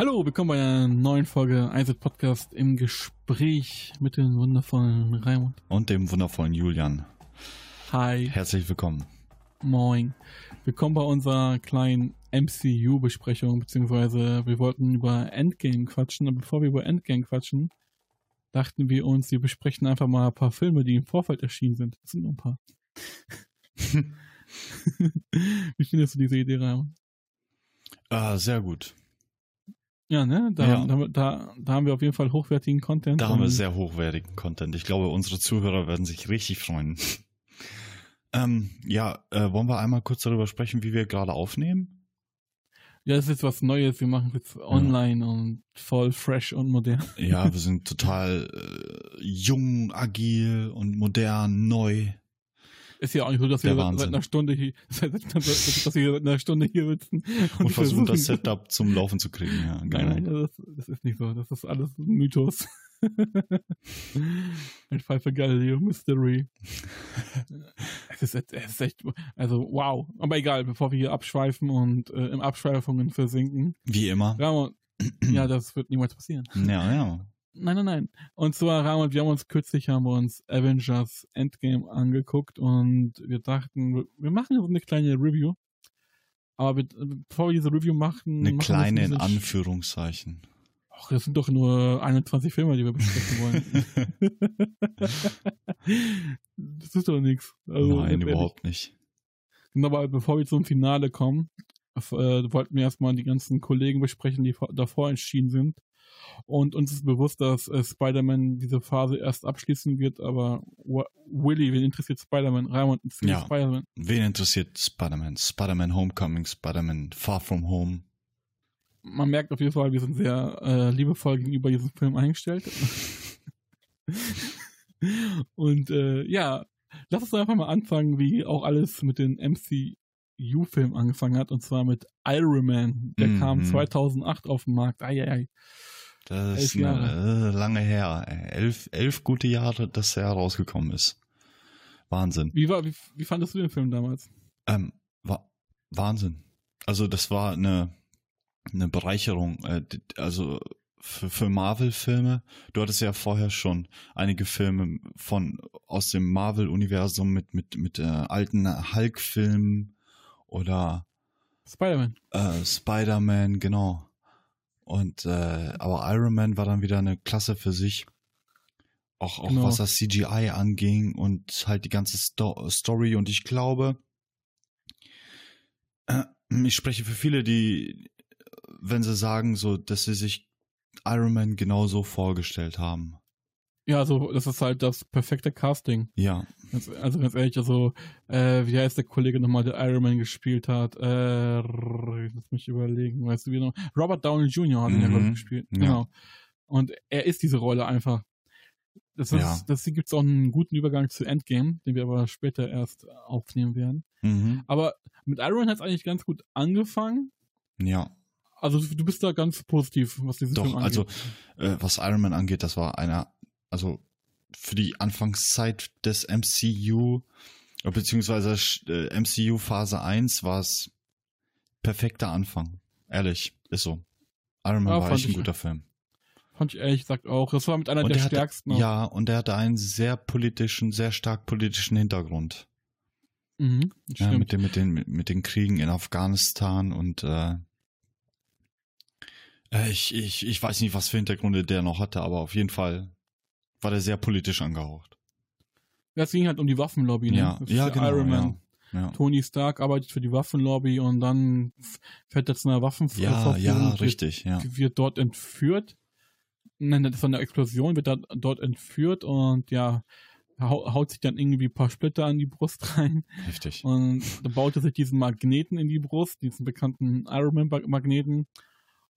Hallo, willkommen bei einer neuen Folge Eiset Podcast im Gespräch mit dem wundervollen Raimund. Und dem wundervollen Julian. Hi. Herzlich willkommen. Moin. Willkommen bei unserer kleinen MCU-Besprechung, beziehungsweise wir wollten über Endgame quatschen, und bevor wir über Endgame quatschen, dachten wir uns, wir besprechen einfach mal ein paar Filme, die im Vorfeld erschienen sind. Das sind nur ein paar. Wie findest du diese Idee, Raimund? Ah, sehr gut. Ja, ne? Da, Ja. Da, da, da haben wir auf jeden Fall hochwertigen Content. Da haben wir sehr hochwertigen Content. Ich glaube, unsere Zuhörer werden sich richtig freuen. ähm, ja, äh, wollen wir einmal kurz darüber sprechen, wie wir gerade aufnehmen? Ja, das ist was Neues. Wir machen jetzt online und voll fresh und modern. Ja, wir sind total äh, jung, agil und modern, neu. Ist ja auch nicht so, dass wir seit, einer Stunde hier, dass wir seit einer Stunde hier sitzen Und versuchen das Setup zum Laufen zu kriegen. Ja, Nein, genau. das, das ist nicht so. Das ist alles ein Mythos. Ein Fall für Galileo Mystery. es, ist, es ist echt, also wow. Aber egal, bevor wir hier abschweifen und äh, im Abschweifungen versinken. Wie immer. Ramon, ja, das wird niemals passieren. Ja, ja. Nein, nein, nein. Und zwar, Ramon, wir haben uns kürzlich haben wir uns Avengers Endgame angeguckt und wir dachten, wir- machen so eine kleine Review. Aber bevor wir diese Review machen, Eine machen kleine in Anführungszeichen. Ach, das sind doch nur 21 Filme, die wir besprechen wollen. das ist doch nichts. Also, Nein, überhaupt nicht. Genau, aber bevor wir zum Finale kommen, äh, wollten wir erstmal die ganzen Kollegen besprechen, die vor- davor entschieden sind. Und uns ist bewusst, dass äh, Spider-Man diese Phase erst abschließen wird, aber Willy, wen interessiert Spider-Man? Raimund interessiert Ja. Spider-Man. Wen interessiert Spider-Man? Spider-Man Homecoming, Spider-Man Far From Home. Man merkt auf jeden Fall, wir sind sehr äh, liebevoll gegenüber diesem Film eingestellt. Und äh, ja, lass uns einfach mal anfangen, wie auch alles mit den MCU-Filmen angefangen hat, und zwar mit Iron Man. Der Mhm. kam 2008 auf den Markt. Eieiei. Das Elf ist eine, äh, lange her. Elf, elf gute Jahre, dass er rausgekommen ist. Wahnsinn. Wie, war, wie, wie fandest du den Film damals? Ähm, wa Wahnsinn. Also das war eine, eine Bereicherung. Äh, also für, für Marvel-Filme. Du hattest ja vorher schon einige Filme von aus dem Marvel-Universum mit mit mit äh, alten Hulk-Filmen oder Spider-Man. äh, Spider-Man, genau. Und äh, aber Iron Man war dann wieder eine Klasse für sich. Auch, auch Genau. was das CGI anging und halt die ganze Sto Story. Und ich glaube, äh, ich spreche für viele, die, wenn sie sagen, so, dass sie sich Iron Man genauso vorgestellt haben. Ja, also das ist halt das perfekte Casting. Ja, also ganz ehrlich, also äh, wie heißt der Kollege nochmal, der Iron Man gespielt hat? Äh, lass mich überlegen, weißt du wie noch? Robert Downey Jr. hat ihn ja Mhm. ich, gespielt. Ja. Genau. Und er ist diese Rolle einfach. Das ist, Ja. Deswegen gibt es auch einen guten Übergang zu Endgame, den wir aber später erst aufnehmen werden. mhm. Aber mit Iron Man hat es eigentlich ganz gut angefangen. ja. Also du bist da ganz positiv, was diesen Film Doch, angeht. also äh, was Iron Man angeht, das war einer, also für die Anfangszeit des MCU, beziehungsweise äh, MCU Phase 1 war es perfekter Anfang. Ehrlich, ist so. Iron Man Ja, war echt ein guter Film. Fand ich ehrlich gesagt auch. Das war mit einer Und der der hatte, stärksten. auch. ja, und der hatte einen sehr politischen, sehr stark politischen Hintergrund. Mhm, Ja, mit, den, mit, den, mit, mit den Kriegen in Afghanistan und äh, äh, ich, ich, ich weiß nicht, was für Hintergründe der noch hatte, aber auf jeden Fall war der sehr politisch angehaucht. Ja, es ging halt um die Waffenlobby, ne? Ja, ja, genau. Iron Man. Ja, ja. Tony Stark arbeitet für die Waffenlobby und dann fährt er zu einer Waffenverführung. Ja, ja, richtig, ja. Wird dort entführt. Nein, das ist von der Explosion, wird er dort entführt und ja, hau haut sich dann irgendwie ein paar Splitter an die Brust rein Heftig. und dann baut er sich diesen Magneten in die Brust, diesen bekannten Iron Man Magneten.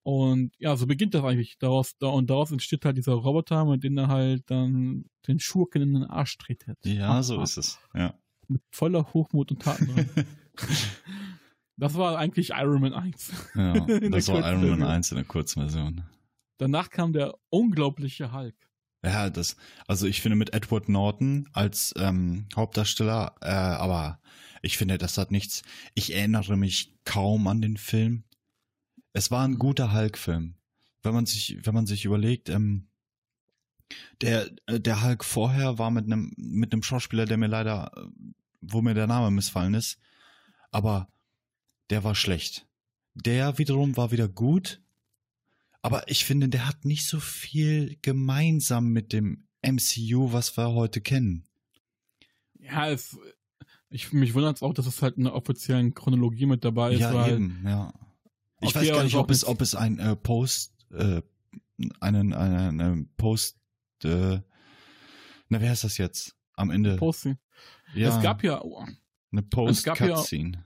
Und ja, so beginnt das eigentlich. Daraus, da, und daraus entsteht halt dieser Roboter, mit dem er halt dann den Schurken in den Arsch tretet. Ja, so ist es. Ja. Mit voller Hochmut und Taten. das war eigentlich Iron Man 1. ja das war Iron Man Kurzversion. 1 in der Kurzversion. Danach kam der unglaubliche Hulk. Ja, das, also ich finde mit Edward Norton als ähm, Hauptdarsteller, äh, aber ich finde, das hat nichts. Ich erinnere mich kaum an den Film. Es war ein guter Hulk-Film. wenn man sich, wenn man sich überlegt, ähm, der, äh, der Hulk vorher war mit einem, mit einem Schauspieler, der mir leider, äh, wo mir der Name missfallen ist, aber der war schlecht. Der wiederum war wieder gut, aber ich finde, der hat nicht so viel gemeinsam mit dem MCU, was wir heute kennen. Ja, es, ich, mich wundert es auch, dass es halt in der offiziellen Chronologie mit dabei ist. Ja, eben, ja. Ich Okay, weiß gar nicht, ob es, ob es ein äh, Post, äh, einen, einen, einen Post, äh, na, wer heißt das jetzt? Am Ende. Posting. ja, Es gab ja, eine gab ja- Post-Cutscene.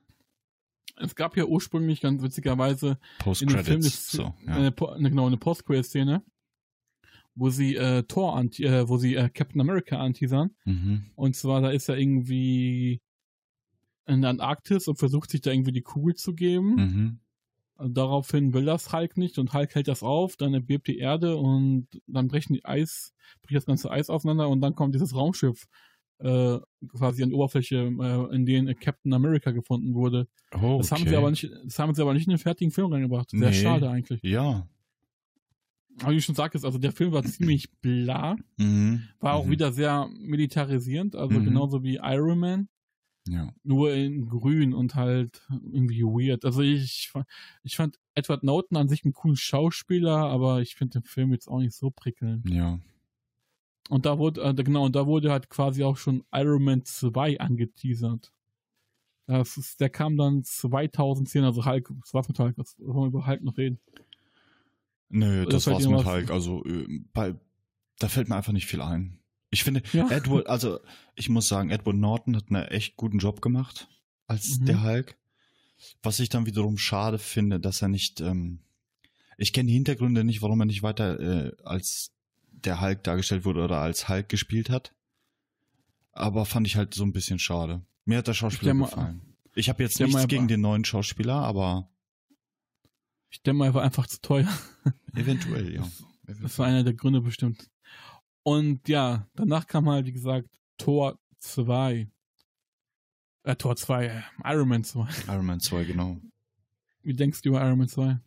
es gab ja ursprünglich ganz witzigerweise in dem Film Post-Credits. ist So, ja. eine, eine, genau eine Post-Credit-Szene, wo sie äh, Thor anti, äh, wo sie äh, Captain America anteasern. mhm. Und zwar, da ist er irgendwie in der Antarktis und versucht sich da irgendwie die Kugel zu geben. Mhm. Daraufhin will das Hulk nicht und Hulk hält das auf, dann erbebt die Erde und dann brechen die Eis, bricht das ganze Eis auseinander und dann kommt dieses Raumschiff äh, quasi an die Oberfläche, äh, in denen Captain America gefunden wurde. Oh, Das haben okay. sie aber nicht, das haben sie aber nicht in den fertigen Film reingebracht. Sehr Nee. schade eigentlich. Ja. Aber wie du schon sagtest, also der Film war ziemlich bla, Mhm. war auch mhm. wieder sehr militarisierend, also Mhm. genauso wie Iron Man, Ja. nur in grün und halt irgendwie weird. Also ich, ich fand Edward Norton an sich einen coolen Schauspieler, aber ich finde den Film jetzt auch nicht so prickelnd. Ja. Und da wurde, äh, genau, und da wurde halt quasi auch schon Iron Man 2 angeteasert. Das ist, der kam dann 2010, also Hulk, was war's mit Hulk? Was wollen wir über Hulk noch reden? Nö, das fällt war's mit Hulk. Also, äh, bei, da fällt mir einfach nicht viel ein. Ich finde, Ja. Edward, also, ich muss sagen, Edward Norton hat einen echt guten Job gemacht als Mhm. der Hulk. Was ich dann wiederum schade finde, dass er nicht, ähm, ich kenne die Hintergründe nicht, warum er nicht weiter äh, als der Hulk dargestellt wurde oder als Hulk gespielt hat. Aber fand ich halt so ein bisschen schade. Mir hat der Schauspieler mal- gefallen. Ich habe jetzt ich nichts mal, gegen den neuen Schauspieler, aber Ich denke mal, er war einfach zu teuer. eventuell, ja. Das war einer der Gründe bestimmt. Und ja, danach kam halt, wie gesagt, Tor 2. Äh, Tor 2, äh, Iron Man 2. Iron Man 2, genau. Wie denkst du über Iron Man 2?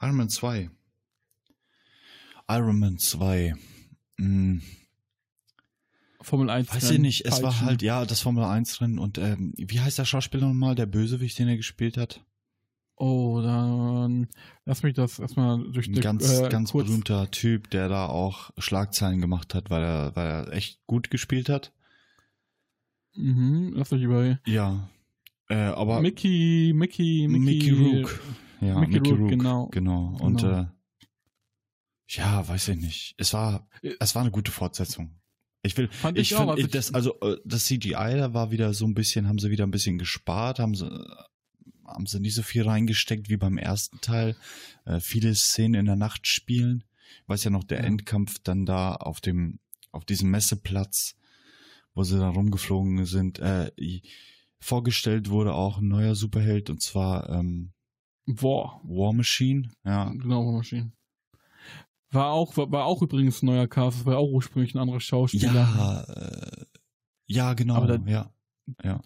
Iron Man 2. Iron Man 2. Hm, Formel 1. weiß ich nicht, es war Peitschen. halt, ja, das Formel 1 Rennen und ähm, wie heißt der Schauspieler nochmal, der Bösewicht, den er gespielt hat? Oh, dann lass mich das erstmal durch Ein ganz, äh, ganz kurz, berühmter Typ, der da auch Schlagzeilen gemacht hat, weil er, weil er echt gut gespielt hat. Mhm, lass mich über Ja. Äh, aber Mickey, Mickey, Mickey, Mickey Rook. Ja, Mickey Mickey, Rourke, Rook, genau. Genau. Und Genau. äh, ja, weiß ich nicht. Es war, Äh, es war eine gute Fortsetzung. Ich will, Fand ich ich auch, finde, also das, also äh, das CGI, da war wieder so ein bisschen, haben sie wieder ein bisschen gespart, haben sie, haben sie nicht so viel reingesteckt wie beim ersten Teil. Äh, viele Szenen in der Nacht spielen. Weiß ja noch, der Ja. Endkampf dann da auf dem, auf diesem Messeplatz, wo sie da rumgeflogen sind. Äh, vorgestellt wurde auch ein neuer Superheld und zwar ähm, War. War Machine. Ja, Genau, War Machine. War auch, war, war auch übrigens ein neuer Cast, war auch ursprünglich ein anderer Schauspieler. ja, äh, ja, genau, Aber da- ja, ja.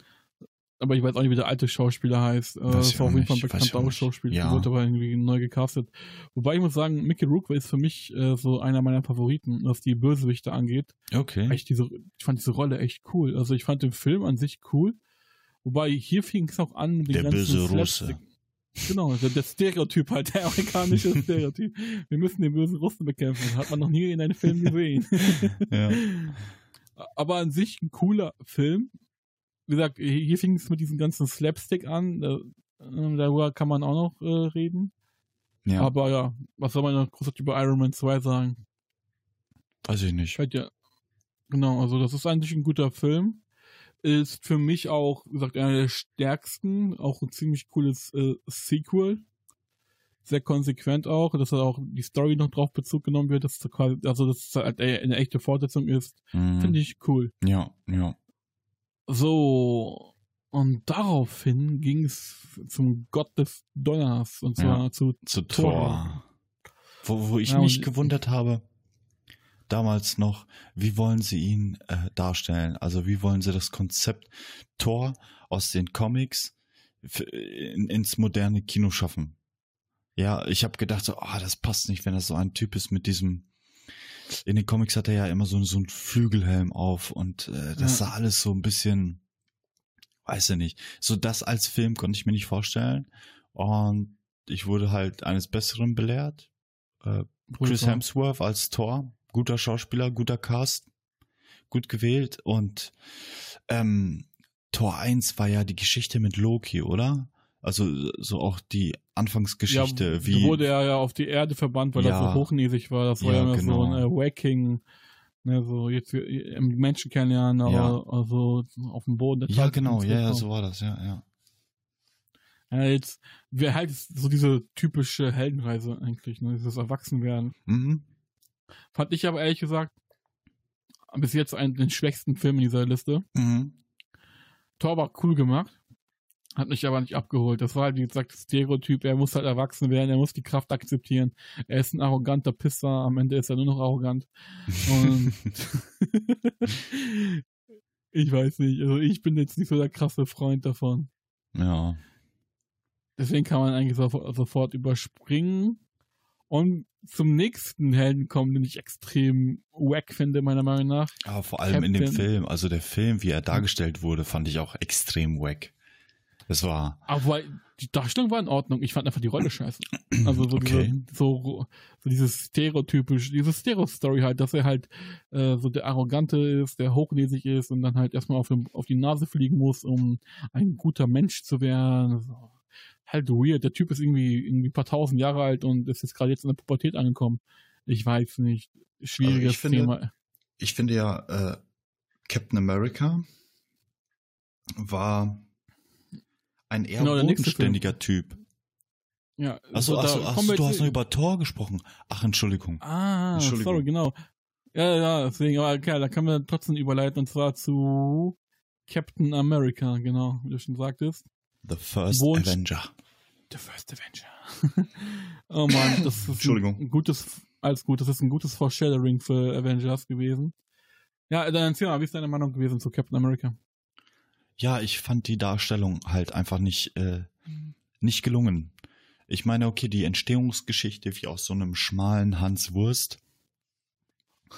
Aber ich weiß auch nicht, wie der alte Schauspieler heißt. Äh, das ich war auf jeden Fall ein ich bekannter. Schauspieler. Ja. Wurde aber irgendwie neu gecastet. Wobei ich muss sagen, Mickey Rook ist für mich äh, so einer meiner Favoriten, was die Bösewichte angeht. Okay. Echt diese, ich fand diese Rolle echt cool. Also ich fand den Film an sich cool. Wobei hier fing es auch an mit den Der ganzen böse Slapstick- Russe. Genau, der, der Stereotyp halt, der amerikanische Stereotyp. Wir müssen den bösen Russen bekämpfen. Das hat man noch nie in einem Film gesehen. Ja. Aber an sich ein cooler Film. Wie gesagt, hier fing es mit diesem ganzen Slapstick an. Da, äh, darüber kann man auch noch äh, reden. ja, Aber ja, was soll man noch großartig über Iron Man 2 sagen? weiß ich nicht. Ja. Genau, also das ist eigentlich ein guter Film. Ist für mich auch, wie gesagt, einer der stärksten, auch ein ziemlich cooles äh, Sequel. Sehr konsequent auch, dass da auch die Story noch drauf Bezug genommen wird, dass da quasi, also dass es halt eine echte Fortsetzung ist. Mhm. Finde ich cool. Ja, ja. So, und daraufhin ging es zum Gott des Donners, und zwar Ja. zu Zu Thor. Thor. Wo, wo ich Ja, mich und- gewundert habe, damals noch, wie wollen sie ihn äh, darstellen? Also wie wollen sie das Konzept Thor aus den Comics in, ins moderne Kino schaffen? Ja, ich habe gedacht, so, ah, das passt nicht, wenn das so ein Typ ist mit diesem. In den Comics hat er ja immer so, so einen Flügelhelm auf und äh, das Ja. sah alles so ein bisschen, weiß ich nicht. So das als Film konnte ich mir nicht vorstellen. Und ich wurde halt eines Besseren belehrt. Äh, Chris. Hemsworth als Thor, guter Schauspieler, guter Cast, gut gewählt und ähm, Tor 1 war ja die Geschichte mit Loki, oder? Also so auch die Anfangsgeschichte, ja, wie wurde er ja auf die Erde verbannt, weil er Ja. so hochnäsig war. Das war Ja, ja, genau. so ein äh, Wacking, ne, so jetzt äh, im Menschen kennenlernen, aber Ja. also auf dem Boden. ja genau, ja, ja, so war das, ja, ja. Ja, jetzt wäre halt so diese typische Heldenreise eigentlich, ne, dieses Erwachsenwerden. Mhm. Fand ich aber ehrlich gesagt bis jetzt einen den schwächsten Film in dieser Liste. Mhm. Thor war cool gemacht, hat mich aber nicht abgeholt. Das war halt, wie gesagt, das Stereotyp. Er muss halt erwachsen werden, er muss die Kraft akzeptieren. Er ist ein arroganter Pisser, am Ende ist er nur noch arrogant. Und ich weiß nicht, also ich bin jetzt nicht so der krasse Freund davon. ja. Deswegen kann man eigentlich sofort, sofort überspringen und zum nächsten Helden kommen, den ich extrem wack finde, meiner Meinung nach. Aber vor allem in dem Captain- Film, also der Film, wie er dargestellt wurde, fand ich auch extrem wack. Es war, Aber die Darstellung war in Ordnung. Ich fand einfach die Rolle scheiße. Also so, Okay. diese, so, so dieses stereotypisch, diese Stereo-Story halt, dass er halt äh, so der Arrogante ist, der hochnäsig ist und dann halt erstmal auf, dem, auf die Nase fliegen muss, um ein guter Mensch zu werden. So. Halt weird. Der Typ ist irgendwie, irgendwie ein paar tausend Jahre alt und ist jetzt gerade jetzt in der Pubertät angekommen. Ich weiß nicht. Schwieriges Also ich finde- Thema. ich finde ja, äh, Captain America war ein eher Genau, bodenständiger Typ. Ja, Achso, so, da achso, achso du hast noch über Thor gesprochen. Ach, Entschuldigung. Ah, Entschuldigung. sorry, genau. Ja, ja, deswegen, aber okay, da können wir trotzdem überleiten und zwar zu Captain America, genau, wie du schon sagtest. The First Wo- Avenger. The First Avenger. oh man, das ist Entschuldigung. ein gutes, alles gut, das ist ein gutes Foreshadowing für Avengers gewesen. Ja, dann erzähl mal, wie ist deine Meinung gewesen zu Captain America? Ja, ich fand die Darstellung halt einfach nicht, äh, nicht gelungen. Ich meine, okay, die Entstehungsgeschichte wie aus so einem schmalen Hans Wurst.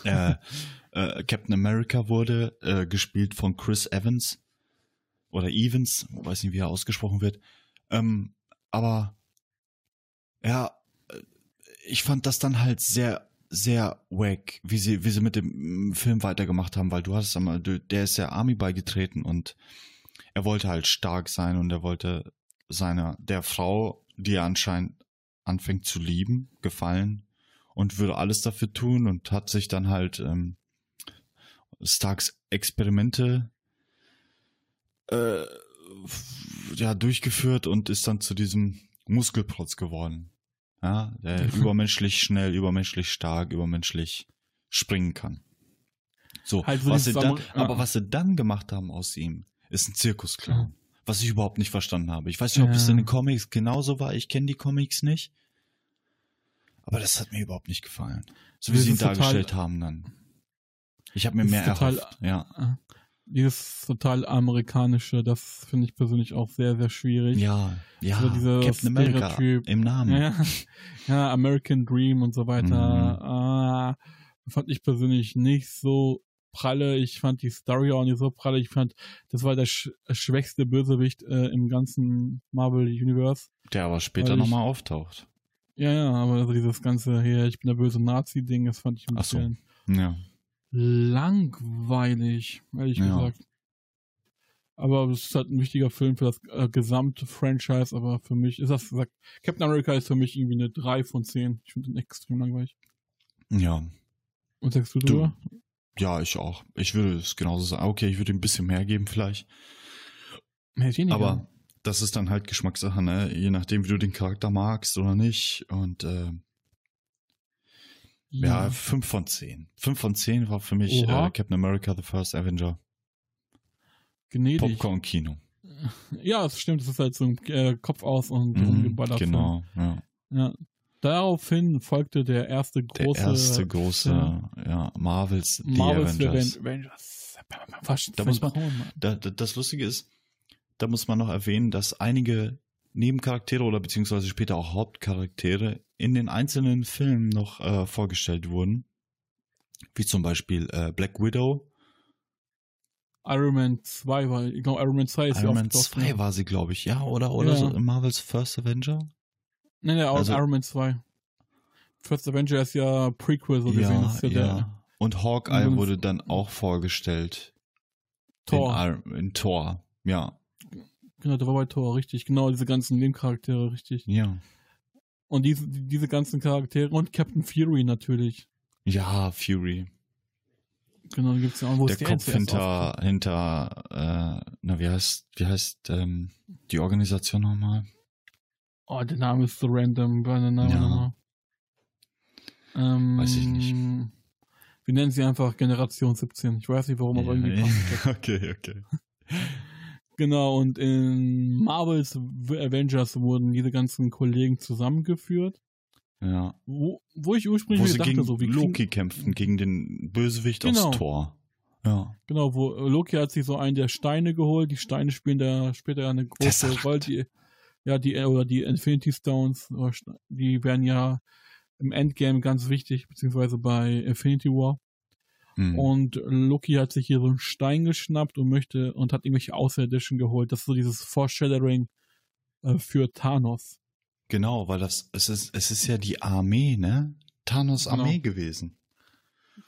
Äh, äh, Captain America wurde äh, gespielt von Chris Evans oder Evans, weiß nicht, wie er ausgesprochen wird. Ähm, aber ja, äh, ich fand das dann halt sehr, sehr wack, wie sie, wie sie mit dem mm, Film weitergemacht haben, weil du hast einmal, der ist der Army beigetreten und er wollte halt stark sein und er wollte seiner, der Frau, die er anscheinend anfängt zu lieben, gefallen und würde alles dafür tun und hat sich dann halt ähm, Starks Experimente äh, ja, durchgeführt und ist dann zu diesem Muskelprotz geworden. Ja, der übermenschlich schnell, übermenschlich stark, übermenschlich springen kann. So, Halt was sie dann, ja. aber was sie dann gemacht haben aus ihm, ist ein Zirkusclown. Was ich überhaupt nicht verstanden habe. Ich weiß nicht, ob Ja. es in den Comics genauso war. Ich kenne die Comics nicht. Aber das hat mir überhaupt nicht gefallen. So wie sie ihn dargestellt haben dann. Ich habe mir mehr total- erhofft. Ja. Äh, Dieses total amerikanische, das finde ich persönlich auch sehr, sehr schwierig. Ja, ja. So dieser Captain America im Namen. Ja, ja, American Dream und so weiter. Mhm. Ah, fand ich persönlich nicht so pralle. Ich fand die Story auch nicht so pralle. Ich fand, das war der sch schwächste Bösewicht äh, im ganzen Marvel Universe. Der aber später nochmal auftaucht. Ja, ja, aber also dieses ganze hier, ich bin der böse Nazi-Ding, das fand ich ein Ach so. bisschen Ja. Langweilig, ehrlich Ja. gesagt. Aber es ist halt ein wichtiger Film für das äh, gesamte Franchise, aber für mich ist das gesagt, Captain America ist für mich irgendwie eine 3 von 10. Ich finde den extrem langweilig. Ja. Und sagst du, Du- drüber? Ja, ich auch. Ich würde es genauso sagen. Okay, ich würde ihm ein bisschen mehr geben vielleicht. Mehr weniger. Aber das ist dann halt Geschmackssache, ne? Je nachdem, wie du den Charakter magst oder nicht. Und äh, ja, 5 von 10. 5 von 10 war für mich äh, Captain America, The First Avenger. gnädig. Popcorn-Kino. Ja, das stimmt, das ist halt so ein äh, Kopf aus und Mhm, genau, ja. Ja. Daraufhin folgte der erste Der große erste große, ja. ja, Marvels, The Marvel's Avengers. Avengers. Was Da muss man- da, das Lustige ist, da muss man noch erwähnen, dass einige Nebencharaktere oder beziehungsweise später auch Hauptcharaktere in den einzelnen Filmen noch äh, vorgestellt wurden. Wie zum Beispiel äh, Black Widow. Iron Man 2 war, ich glaube, Iron Man 2 ist Iron Man 2 war sie, glaube ich, ja, oder, oder Ja. so Marvels First Avenger? Nein, nein, Also- Iron Man 2. First Avenger ist ja Prequel, so gesehen. Ja, ist ja, ja. der Und Hawkeye Und- wurde dann auch vorgestellt Tor. In, in Thor. Ja, Genau, der war bei Tor, richtig. Genau, diese ganzen Nebencharaktere, richtig. ja. Und diese, diese ganzen Charaktere und Captain Fury natürlich. Ja, Fury. Genau, da gibt's ja auch, wo Der Kopf hinter, hinter, äh, na, wie heißt, wie heißt, ähm, die Organisation nochmal? Oh, der Name ist so random. Name Ja. nochmal? Ähm, Weiß ich nicht. Wir nennen sie einfach Generation 17. Ich weiß nicht warum, aber irgendwie passt das. okay, okay. Genau, und in Marvels Avengers wurden diese ganzen Kollegen zusammengeführt. Ja. Wo, wo ich Wo ursprünglich sie dachte, gegen so wie Loki kämpften, gegen den Bösewicht Genau. aus Thor. Ja. Genau, wo Loki hat sich so einen der Steine geholt. Die Steine spielen da später eine große. Rolle. Die, ja, die, oder die Infinity Stones, St- die werden ja im Endgame ganz wichtig, beziehungsweise bei Infinity War. Hm. Und Loki hat sich hier so einen Stein geschnappt und möchte und hat irgendwelche Außerirdischen geholt. Das ist so dieses Foreshadowing äh, für Thanos. Genau, weil das, es ist, es ist ja die Armee, ne? Thanos Genau. Armee gewesen.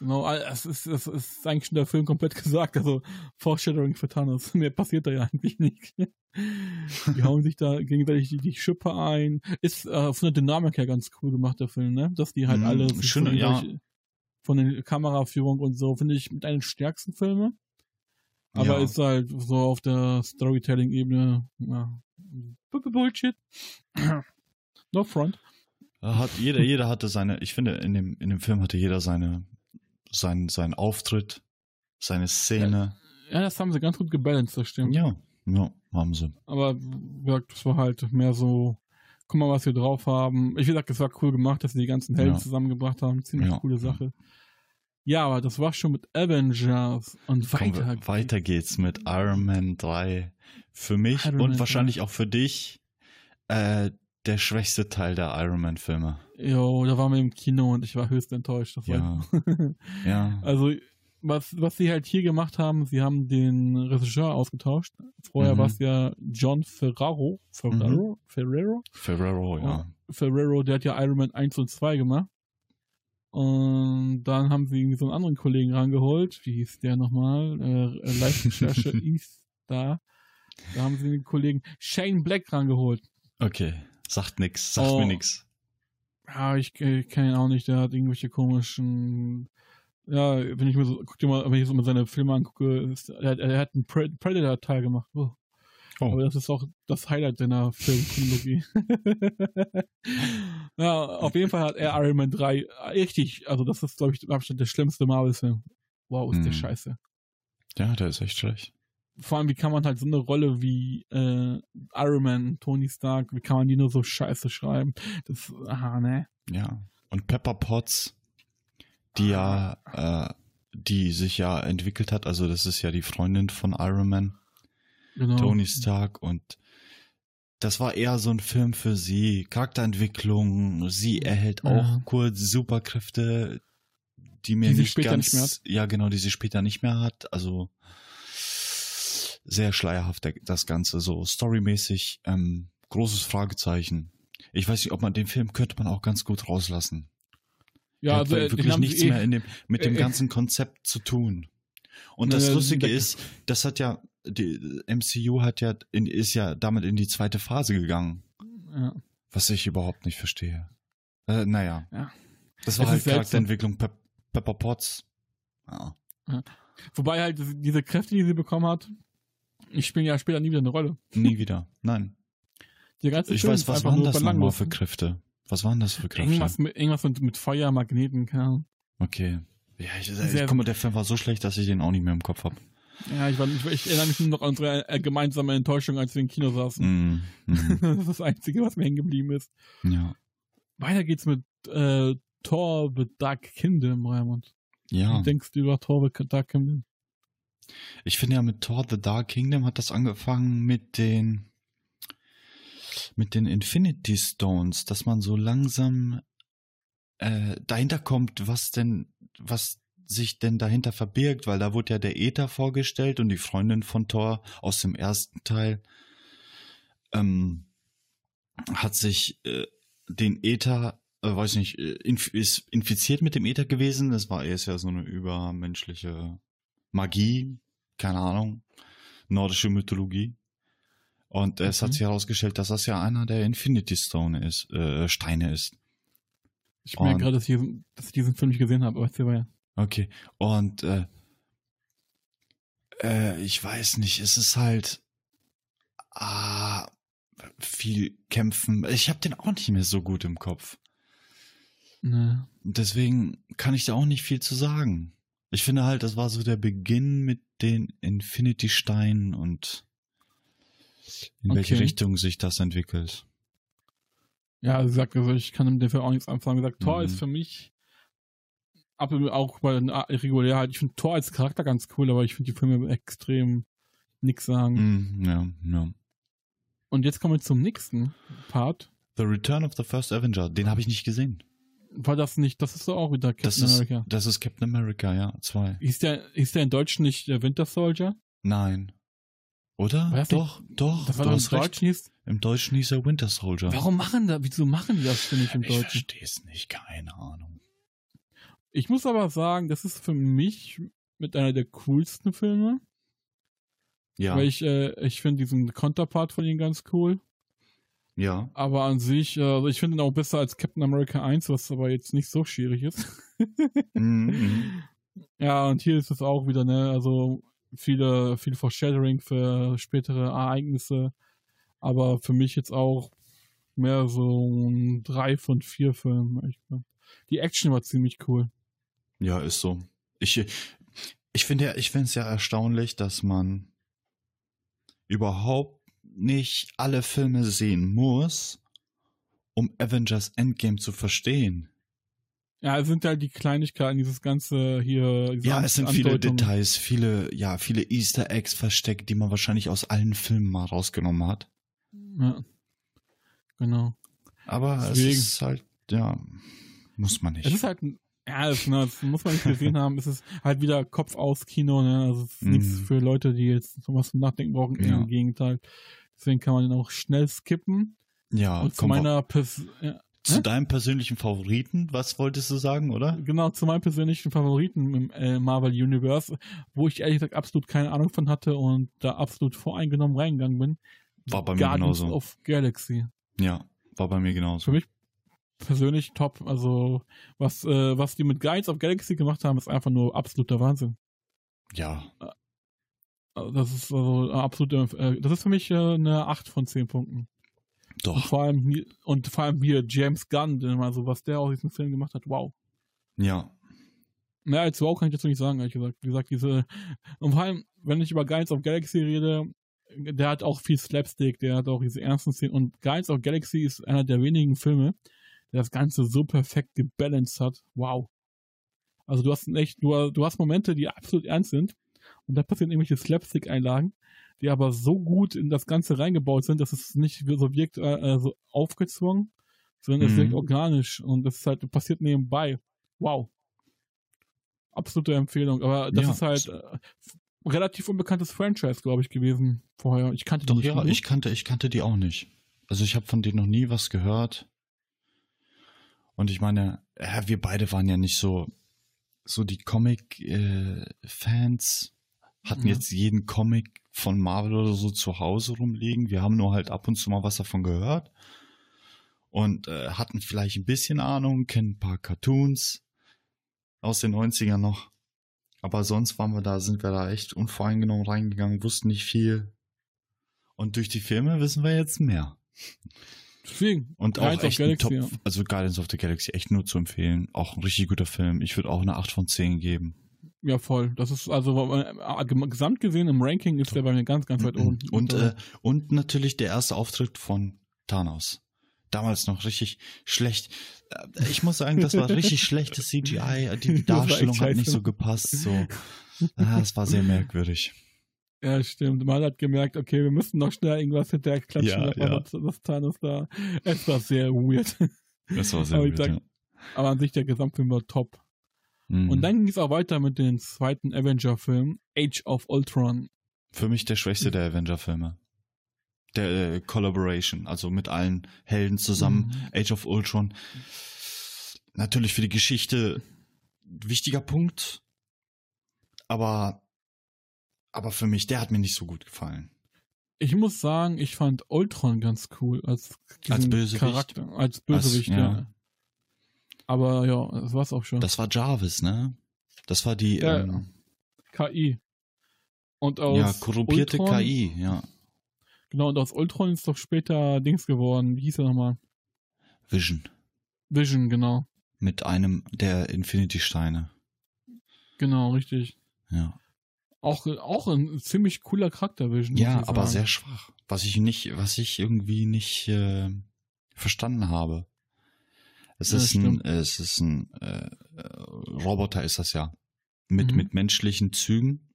Genau, es ist, es ist eigentlich schon der Film komplett gesagt. Also Foreshadowing für Thanos. Mehr passiert da ja eigentlich nicht. Die hauen sich da gegenseitig die, die Schippe ein. Ist äh, von der Dynamik her ganz cool gemacht, der Film, ne? Dass die halt Mhm, alle schön, so ja. Von der Kameraführung und so, finde ich mit einer der stärksten Filme. Aber ja. ist halt so auf der Storytelling-Ebene, ja, Bu- Bullshit. no front. Hat, jeder, jeder hatte seine, ich finde, in dem, in dem Film hatte jeder seine, sein, seinen Auftritt, seine Szene. Ja, das haben sie ganz gut gebalanced, das stimmt. Ja, ja, haben sie. Aber wie gesagt, das war halt mehr so, guck mal, was wir drauf haben. Ich wie gesagt, es war cool gemacht, dass sie die ganzen Helden Ja. zusammengebracht haben. Ziemlich Ja. coole Sache. Ja, aber das war schon mit Avengers und weiter. wir, weiter geht's mit Iron Man 3. Für mich Iron und Man wahrscheinlich auch für dich äh, der schwächste Teil der Iron Man Filme. Jo, da waren wir im Kino und ich war höchst enttäuscht. Das Ja. Ja. also, was, was sie halt hier gemacht haben, sie haben den Regisseur ausgetauscht. Vorher Mhm. war es ja John Ferraro. Ferraro? Ferrero? Ferrero, ja. Ferrero, der hat ja Iron Man 1 und 2 gemacht. Und dann haben sie irgendwie so einen anderen Kollegen rangeholt. Wie hieß der nochmal? Äh, äh, Live-Recherche ist da. Da haben sie den Kollegen Shane Black rangeholt. Okay. Sagt nix, sagt Oh. mir nix. Ja, ich, ich kenne ihn auch nicht. Der hat irgendwelche komischen. Ja, wenn ich mir so, guck dir mal, wenn ich so mal seine Filme angucke, ist, er, hat- er hat einen Pre Predator-Teil gemacht. Oh. Oh. Aber das ist auch das Highlight seiner Filmchronologie. ja, auf jeden Fall hat er Iron Man 3 richtig, also das ist, glaube ich, im Abstand der schlimmste Marvel-Film. Wow, ist der Hm. scheiße. Ja, der ist echt schlecht. Vor allem, wie kann man halt so eine Rolle wie äh, Iron Man, Tony Stark, wie kann man die nur so scheiße schreiben? Das, aha, ne? Ja. Und Pepper Potts, die ja, äh, die sich ja entwickelt hat, also das ist ja die Freundin von Iron Man, Genau. Tony Stark und das war eher so ein Film für sie. Charakterentwicklung, sie erhält auch Ja. kurz Superkräfte, die mir Die nicht später ganz, nicht mehr hat. ja genau, die sie später nicht mehr hat. Also sehr schleierhaft das Ganze, so storymäßig, ähm, großes Fragezeichen. Ich weiß nicht, ob man den Film könnte man auch ganz gut rauslassen. Ja, Der also hat äh, wirklich nichts eh, mehr in dem, mit dem äh, ganzen Konzept zu tun. Und das Lustige ist, das hat ja, die MCU hat ja, in, ist ja damit in die zweite Phase gegangen, Ja. was ich überhaupt nicht verstehe. Äh, naja. Ja. Das war Es halt. Charakterentwicklung Pep Pepper Potts. Ja. Wobei halt diese Kräfte, die sie bekommen hat, ich spiele ja später nie wieder eine Rolle. Nie wieder. Nein. Der ganze Ich Film weiß, was waren das nochmal für Kräfte? Was waren das für Kräfte? Irgendwas mit, irgendwas mit, Feuer, Magneten, keine Ahnung. Okay. Ja, ich, ich, Sehr- guck mal, der Film war so schlecht, dass ich den auch nicht mehr im Kopf habe. Ja, ich, war, ich, ich erinnere mich nur noch an unsere äh, gemeinsame Enttäuschung, als wir im Kino saßen. Mm, mm, Das ist das Einzige, was mir hängen geblieben ist. ja. Weiter geht's mit äh, Thor The Dark Kingdom, Raymond. Ja. Wie denkst du über Thor The Dark Kingdom? Ich finde ja mit Thor The Dark Kingdom hat das angefangen mit den mit den Infinity Stones, dass man so langsam äh, dahinter kommt, was denn, was sich denn dahinter verbirgt, weil da wurde ja der Äther vorgestellt und die Freundin von Thor aus dem ersten Teil ähm, hat sich äh, den Äther, äh, weiß nicht, äh, inf ist infiziert mit dem Äther gewesen. Das war erst ja so eine übermenschliche Magie, keine Ahnung, nordische Mythologie. Und es hat Mhm. sich herausgestellt, dass das ja einer der Infinity Stone ist, äh, Steine ist. Ich merke gerade, dass, ich diesen- dass ich diesen Film nicht gesehen habe, aber erzähl weiter. Okay. Und äh, äh, ich weiß nicht, es ist halt ah, viel kämpfen. Ich habe den auch nicht mehr so gut im Kopf. Ne. Deswegen kann ich da auch nicht viel zu sagen. Ich finde halt, das war so der Beginn mit den Infinity Steinen und in welche Okay. Richtung sich das entwickelt. Ja, also, gesagt, also ich kann Film auch nichts anfangen. Gesagt, Thor Mhm. ist für mich ab auch bei regulär halt. Ich finde Thor als Charakter ganz cool, aber ich finde die Filme extrem nix sagen. Mm, ja, ja. Und jetzt kommen wir zum nächsten Part. The Return of the First Avenger, den habe ich nicht gesehen. War das nicht, das ist doch auch wieder Captain Das ist, America. das ist Captain America, ja, zwei. Hieß der, hieß der in Deutsch nicht der Winter Soldier? Nein. Oder? Das doch, doch, Das du doch im hast recht. Deutschen hieß. Im Deutschen hieß er Winter Soldier. Warum machen da, wieso machen die das finde ich im Ich Deutschen? verstehe es nicht, keine Ahnung. Ich muss aber sagen, das ist für mich mit einer der coolsten Filme. Ja, Weil ich, äh, ich finde diesen Counterpart von ihm ganz cool. ja. Aber an sich, äh, also ich finde ihn auch besser als Captain America 1, was aber jetzt nicht so schwierig ist. Mhm. ja, und hier ist es auch wieder, ne, also viele, viel Foreshadowing für spätere Ereignisse. Aber für mich jetzt auch mehr so ein drei von vier Filmen. gesagt. Die Action war ziemlich cool. Ja, ist so. Ich, ich finde ich finde es ja erstaunlich, dass man überhaupt nicht alle Filme sehen muss, um Avengers Endgame zu verstehen. Ja, es sind halt die Kleinigkeiten, dieses ganze hier. Ja, es sind viele. Details, viele, ja, viele Easter Eggs versteckt, die man wahrscheinlich aus allen Filmen mal rausgenommen hat. Ja. Genau. Aber Deswegen. es ist halt, ja, muss man nicht. Es ist halt, ein- ja, das, ne, das muss man nicht gesehen haben. Es ist halt wieder Kopf aus Kino, ne? Also es ist Mhm. nichts für Leute, die jetzt sowas zum Nachdenken brauchen. Ja. Im Gegenteil. Deswegen kann man den auch schnell skippen. ja, Und zu meiner Pers ja, zu deinem persönlichen Favoriten, was wolltest du sagen, oder? genau, zu meinem persönlichen Favoriten im äh, Marvel Universe, wo ich ehrlich gesagt absolut keine Ahnung von hatte und da absolut voreingenommen reingegangen bin. War bei mir Guardians genauso. of Galaxy. Ja, war bei mir genauso. Für mich persönlich top. Also, was, äh, was die mit Guides of Galaxy gemacht haben, ist einfach nur absoluter Wahnsinn. Ja, Also, Das ist also absolut, äh, das ist für mich äh, eine 8 von 10 Punkten. Und doch. vor allem hier, und vor allem hier James Gunn, denn also was der aus diesem Film gemacht hat, wow. Ja, Mehr als wow kann ich dazu nicht sagen, ehrlich gesagt. Wie gesagt, diese, und vor allem, wenn ich über Guides of Galaxy rede, der hat auch viel Slapstick, der hat auch diese ernsten Szenen und Guides of Galaxy ist einer der wenigen Filme, der das Ganze so perfekt gebalanced hat. Wow. Also du hast echt, du, du hast Momente, die absolut ernst sind und da passieren irgendwelche Slapstick-Einlagen, die aber so gut in das Ganze reingebaut sind, dass es nicht so wirkt, äh, so aufgezwungen, sondern es Mhm. wirkt organisch und das ist halt passiert nebenbei. Wow. Absolute Empfehlung, aber das Ja. ist halt äh, relativ unbekanntes Franchise, glaube ich, gewesen vorher. Ich kannte die doch, nicht. ja, ich kannte, ich kannte die auch nicht. Also ich habe von denen noch nie was gehört. Und ich meine, ja, wir beide waren ja nicht so, so die Comic-Fans, hatten Ja. jetzt jeden Comic von Marvel oder so zu Hause rumliegen. Wir haben nur halt ab und zu mal was davon gehört. Und äh, hatten vielleicht ein bisschen Ahnung, kennen ein paar Cartoons aus den 90ern noch. Aber sonst waren wir da, sind wir da echt unvoreingenommen reingegangen, wussten nicht viel. Und durch die Filme wissen wir jetzt mehr. Deswegen. Und auch echt ein Top, Galaxy, ja. also Guardians of the Galaxy echt nur zu empfehlen. Auch ein richtig guter Film. Ich würde auch eine 8 von 10 geben. Ja, voll. Das ist also äh, gesamt gesehen im Ranking ist der bei mir ganz, ganz weit oben. Und, äh, äh, und natürlich der erste Auftritt von Thanos. Damals noch richtig schlecht. Äh, Ich muss sagen, das war richtig schlechtes CGI. Die Darstellung hat nicht so gepasst. So. Ah, es war sehr merkwürdig. Ja, stimmt. Man hat gemerkt, okay, wir müssen noch schnell irgendwas hinterher klatschen, Ja, ja. das Thanos da. Es war sehr weird. Das war sehr Aber gut, sag- ja. Aber an sich der Gesamtfilm war top. Mhm. Und dann ging es auch weiter mit dem zweiten Avenger-Film, Age of Ultron. Für mich der schwächste der Avenger-Filme. Der äh, Collaboration, also mit allen Helden zusammen. Mhm. Age of Ultron. Natürlich für die Geschichte wichtiger Punkt. Aber, aber für mich, der hat mir nicht so gut gefallen. Ich muss sagen, ich fand Ultron ganz cool als, Als Bösewicht? Charakter, als Bösewicht, Als- ja. ja. Aber ja, das war's auch schon. Das war Jarvis, ne? Das war die, Ja, ähm, KI. Und aus ja, korrumpierte Ultron, KI, ja. Genau, und aus Ultron ist doch später Dings geworden. Wie hieß er nochmal? Vision. Vision, genau. Mit einem der Infinity-Steine. Genau, richtig. Ja. Auch, auch ein ziemlich cooler Charakter, Vision. Ja, aber sehr schwach. Was ich nicht, was ich irgendwie nicht äh, verstanden habe. Es Ja, ist ein, es ist ein äh, Roboter ist das ja. Mit, Mhm. mit menschlichen Zügen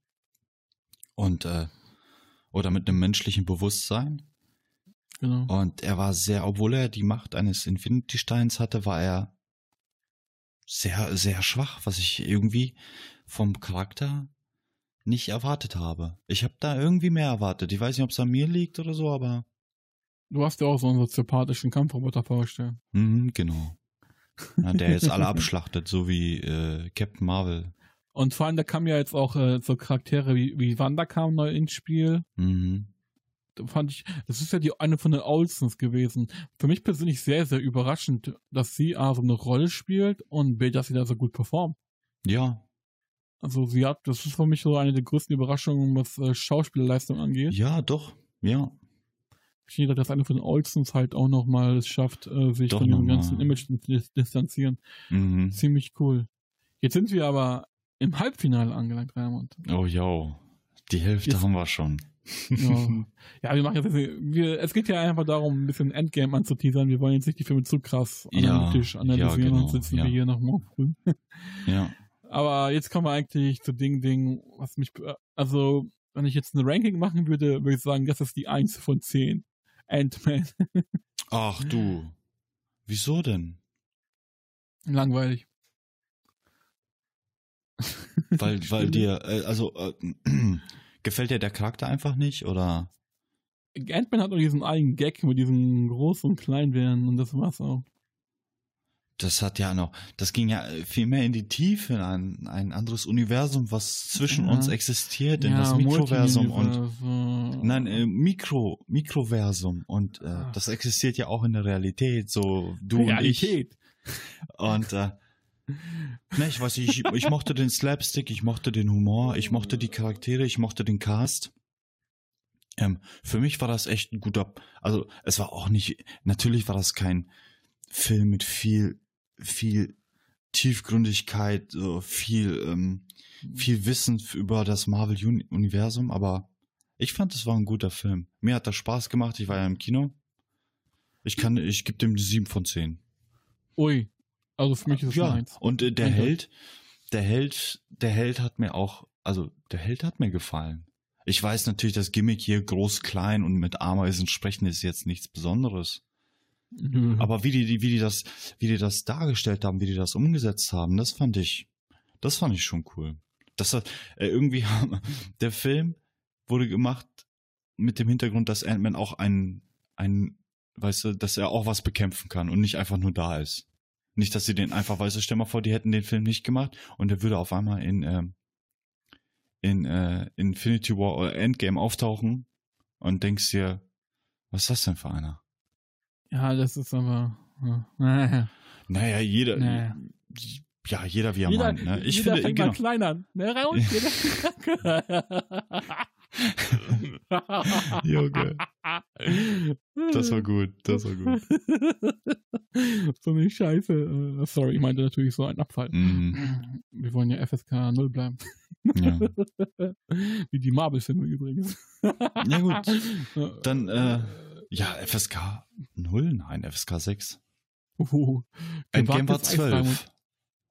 und äh, oder mit einem menschlichen Bewusstsein. Genau. Und er war sehr, obwohl er die Macht eines Infinity-Steins hatte, war er sehr, sehr schwach, was ich irgendwie vom Charakter nicht erwartet habe. Ich habe da irgendwie mehr erwartet. Ich weiß nicht, ob es an mir liegt oder so, aber Du hast dir auch so einen soziopathischen Kampfroboter vorgestellt. mhm, genau. Ja, der jetzt alle abschlachtet, so wie äh, Captain Marvel. Und vor allem, da kamen ja jetzt auch äh, so Charaktere wie, wie Wanda kam neu ins Spiel. Mhm. Da fand ich, das ist ja die eine von den Olsens gewesen. Für mich persönlich sehr, sehr überraschend, dass sie A so eine Rolle spielt und B, dass sie da so gut performt. Ja, Also sie hat, das ist für mich so eine der größten Überraschungen, was äh, Schauspielerleistung angeht. ja, doch, ja. Ich finde, dass eine von den Olsens halt auch nochmal es schafft, äh, sich Doch von dem ganzen Image zu dis distanzieren. Mhm. Ziemlich cool. Jetzt sind wir aber im Halbfinale angelangt, Raymond. Oh ja, die Hälfte Jetzt- haben wir schon. Ja. ja, wir machen jetzt, wir, es geht ja einfach darum, ein bisschen Endgame anzuteasern. Wir wollen jetzt nicht die Filme zu krass Ja, analytisch analysieren, ja, genau, sonst sitzen ja. wir hier noch morgen früh. Ja. Aber jetzt kommen wir eigentlich zu Ding, Ding, was mich, also, wenn ich jetzt ein Ranking machen würde, würde ich sagen, das ist die 1 von 10. Ant-Man. Ach du, wieso denn? Langweilig. Weil, weil dir, äh, also, äh, gefällt dir der Charakter einfach nicht oder? Ant-Man hat nur diesen einen Gag mit diesem Groß- und Kleinwerden und das war's auch. Das hat ja noch, das ging ja viel mehr in die Tiefe, in ein, ein anderes Universum, was zwischen Ja. uns existiert, in das Mikroversum und, nein, äh, Mikro, Mikroversum und äh, Ah. das existiert ja auch in der Realität, so du und ich. Realität. Und äh, ne, ich weiß nicht, ich, ich mochte den Slapstick, ich mochte den Humor, ich mochte die Charaktere, ich mochte den Cast. Ähm, für mich war das echt ein guter, also es war auch nicht, natürlich war das kein Film mit viel, viel Tiefgründigkeit, so viel, ähm, viel Wissen über das Marvel-Universum, aber ich fand, es war ein guter Film. Mir hat das Spaß gemacht, ich war ja im Kino. Ich kann, ich gebe dem sieben von zehn. Ui. Also für mich ist es Ja, Eins. und äh, der. Held, der Held, der Held hat mir auch, also der Held hat mir gefallen. Ich weiß natürlich, das Gimmick hier groß, klein und mit Ameisen sprechen ist jetzt nichts Besonderes. Nö. Aber wie die, wie die das, wie die das dargestellt haben, wie die das umgesetzt haben, das fand ich, das fand ich schon cool. Das hat, äh, irgendwie, der Film wurde gemacht mit dem Hintergrund, dass Ant-Man auch ein, ein, weißt du, dass er auch was bekämpfen kann und nicht einfach nur da ist. Nicht, dass sie den einfach, weißt du, stell mal vor, die hätten den Film nicht gemacht und der würde auf einmal in, ähm, in äh, Infinity War oder Endgame auftauchen und denkst dir, was ist das denn für einer? Ja, das ist aber. Ja. Naja, jeder, Naja. ja, jeder wie er Jeder, meint. Ne? Ich jeder finde, fängt genau. mal klein an. Ne, Raul? Junge, das war gut, das war gut. so eine Scheiße. Äh, Sorry, ich meinte natürlich so ein Abfall. Mhm, Wir wollen ja FSK 0 bleiben. ja. Wie die Marvel-Filme übrigens. ja gut, dann, äh, ja, FSK 0? Nein, FSK 6. Oh, Endgame war gewagtes Eisfrei- 12.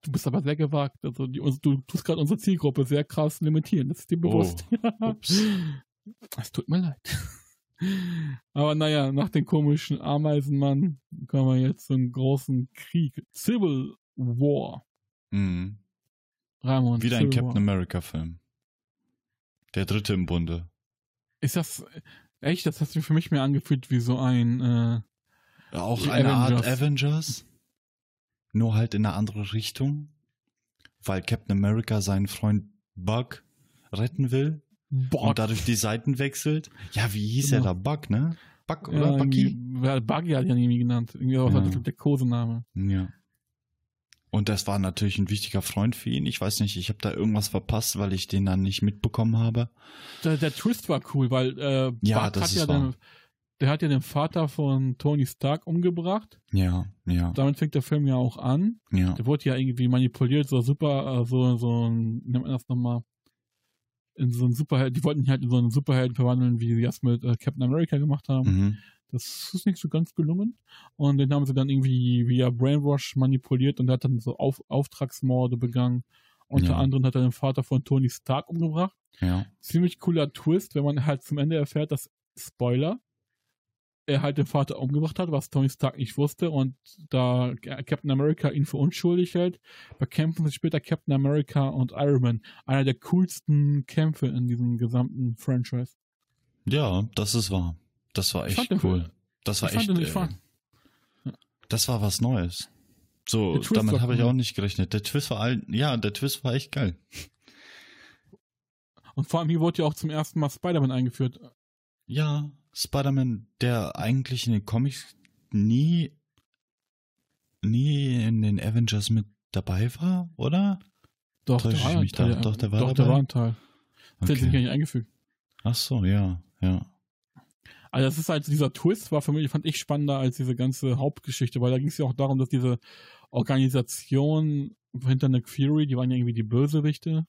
Du bist aber sehr gewagt. Also die, du tust gerade unsere Zielgruppe sehr krass limitieren. Das ist dir bewusst. Oh, ups. Es tut mir leid. Aber naja, nach dem komischen Ameisenmann kommen wir jetzt zum großen Krieg. Civil War. Mhm. Ramon. Wieder ein Civil Captain War. America-Film. Der dritte im Bunde. Ist das echt? Das hat sich für mich mehr angefühlt wie so ein. Äh, Auch eine Art Avengers. Avengers. Nur halt in eine andere Richtung. Weil Captain America seinen Freund Bug retten will Bock. und dadurch die Seiten wechselt. Ja, wie hieß er Genau. da? Bug, ne? Bug ja, oder Bucky? ja, Buggy hat ja irgendwie genannt. Irgendwie was Ja. der Kosename. Ja. Und das war natürlich ein wichtiger Freund für ihn. Ich weiß nicht, ich habe da irgendwas verpasst, weil ich den dann nicht mitbekommen habe. Der, der Twist war cool, weil äh, Ja, das hat ist ja den, der hat ja den Vater von Tony Stark umgebracht. Ja, ja, Damit fängt der Film ja auch an. ja. Der wurde ja irgendwie manipuliert, so super, äh, so, so ein, nennt man das nochmal? In so einen Superheld, die wollten ihn halt in so einen Superhelden verwandeln, wie sie das mit äh, Captain America gemacht haben. Mhm. Das ist nicht so ganz gelungen. Und den haben sie dann irgendwie via Brainwash manipuliert und hat dann so Auf Auftragsmorde begangen. Unter Ja. anderem hat er den Vater von Tony Stark umgebracht. Ja. Ziemlich cooler Twist, wenn man halt zum Ende erfährt, dass, Spoiler, er halt den Vater umgebracht hat, was Tony Stark nicht wusste und da Captain America ihn für unschuldig hält, bekämpfen sich später Captain America und Iron Man. Einer der coolsten Kämpfe in diesem gesamten Franchise. Ja, das ist wahr. Das war Ich echt den cool. Das war ich fand echt. den- ich äh, das war was Neues. So, Der damit habe ich auch nicht gerechnet. Der Twist war all, ja, der Twist war echt geil. Und vor allem hier wurde ja auch zum ersten Mal Spider-Man eingeführt. Ja, Spider-Man, der eigentlich in den Comics nie, nie in den Avengers mit dabei war, oder? Doch, Täusche der ich war ein mich da? Teil. Doch, der war Doch, der dabei? war ein Teil. Der hat sich gar Okay. nicht eingefügt. Ach so, ja, ja. Also das ist halt dieser Twist war für mich, fand ich spannender als diese ganze Hauptgeschichte, weil da ging es ja auch darum, dass diese Organisation hinter Nick Fury, die waren ja irgendwie die Bösewichte.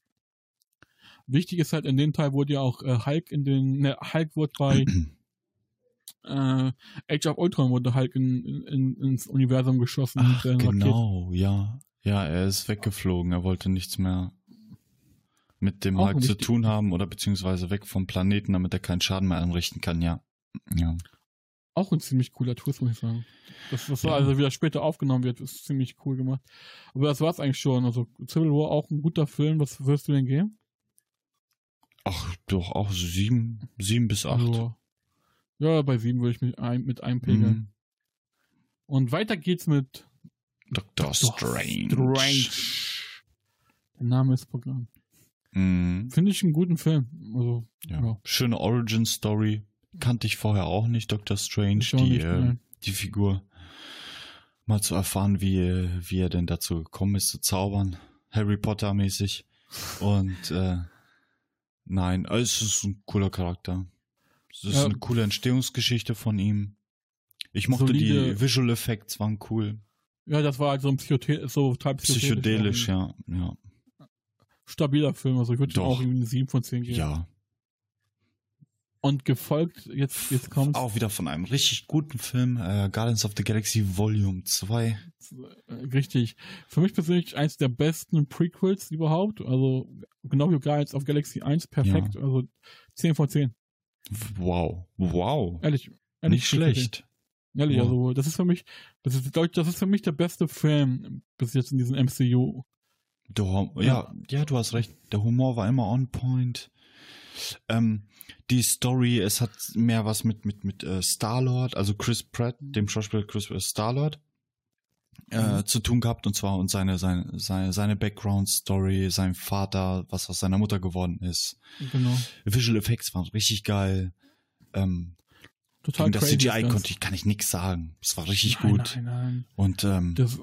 Wichtig ist halt, in dem Teil wurde ja auch äh, Hulk in den, ne, Hulk wurde bei äh, Age of Ultron wurde Hulk in, in, ins Universum geschossen. Ach, genau, ja. Ja, er ist weggeflogen. Er wollte nichts mehr mit dem Auch Hulk zu tun haben oder beziehungsweise weg vom Planeten, damit er keinen Schaden mehr anrichten kann, ja. Ja. Auch ein ziemlich cooler Twist, muss ich sagen. Das, das war Ja. also wieder später aufgenommen wird, ist ziemlich cool gemacht. Aber das war's eigentlich schon. Also Civil War auch ein guter Film. Was wirst du denn geben? Ach, doch, auch sieben, sieben bis acht. Also, ja, bei sieben würde ich mich ein, mit einpegeln. Mhm. Und weiter geht's mit Dr. Strange. Strange. Der Name ist Programm. Mhm. Finde ich einen guten Film. Also, Ja. Ja. Schöne Origin-Story. Kannte ich vorher auch nicht, Dr. Strange, die, nicht, äh, die Figur. Mal zu erfahren, wie, wie er denn dazu gekommen ist, zu zaubern. Harry Potter-mäßig. Und äh, nein, also es ist ein cooler Charakter. Es ist Ja. eine coole Entstehungsgeschichte von ihm. Ich mochte Solide- die Visual Effects, waren cool. ja, das war halt so ein Psychothe so total Psychedelisch, ja. Ja. Stabiler Film. Also ich würde auch irgendwie eine 7 von 10 geben. ja. Und gefolgt, jetzt, jetzt kommt Auch wieder von einem richtig guten Film, äh, Guardians of the Galaxy Volume 2. äh, richtig. Für mich persönlich eins der besten Prequels überhaupt. Also genau wie Guardians of Galaxy 1, perfekt. Also 10 von 10. Wow. Wow. Ehrlich. ehrlich Nicht 10 von 10. schlecht. Ehrlich, Wow. also das ist für mich, das ist, ich, das ist für mich der beste Film bis jetzt in diesem MCU. Der Hum- ja, ja, du hast recht. Der Humor war immer on point. Ähm, die Story, es hat mehr was mit mit mit äh, Star Lord, also Chris Pratt, dem Schauspieler Chris äh, Star Lord, äh, Mhm. zu tun gehabt und zwar und seine seine seine, seine Background Story, sein Vater, was aus seiner Mutter geworden ist. Genau. Visual Effects waren richtig geil. Ähm, Total gegen das crazy. CGI das. konnte ich kann ich nix sagen. Es war richtig nein, gut. Nein, nein. Und ähm, Das,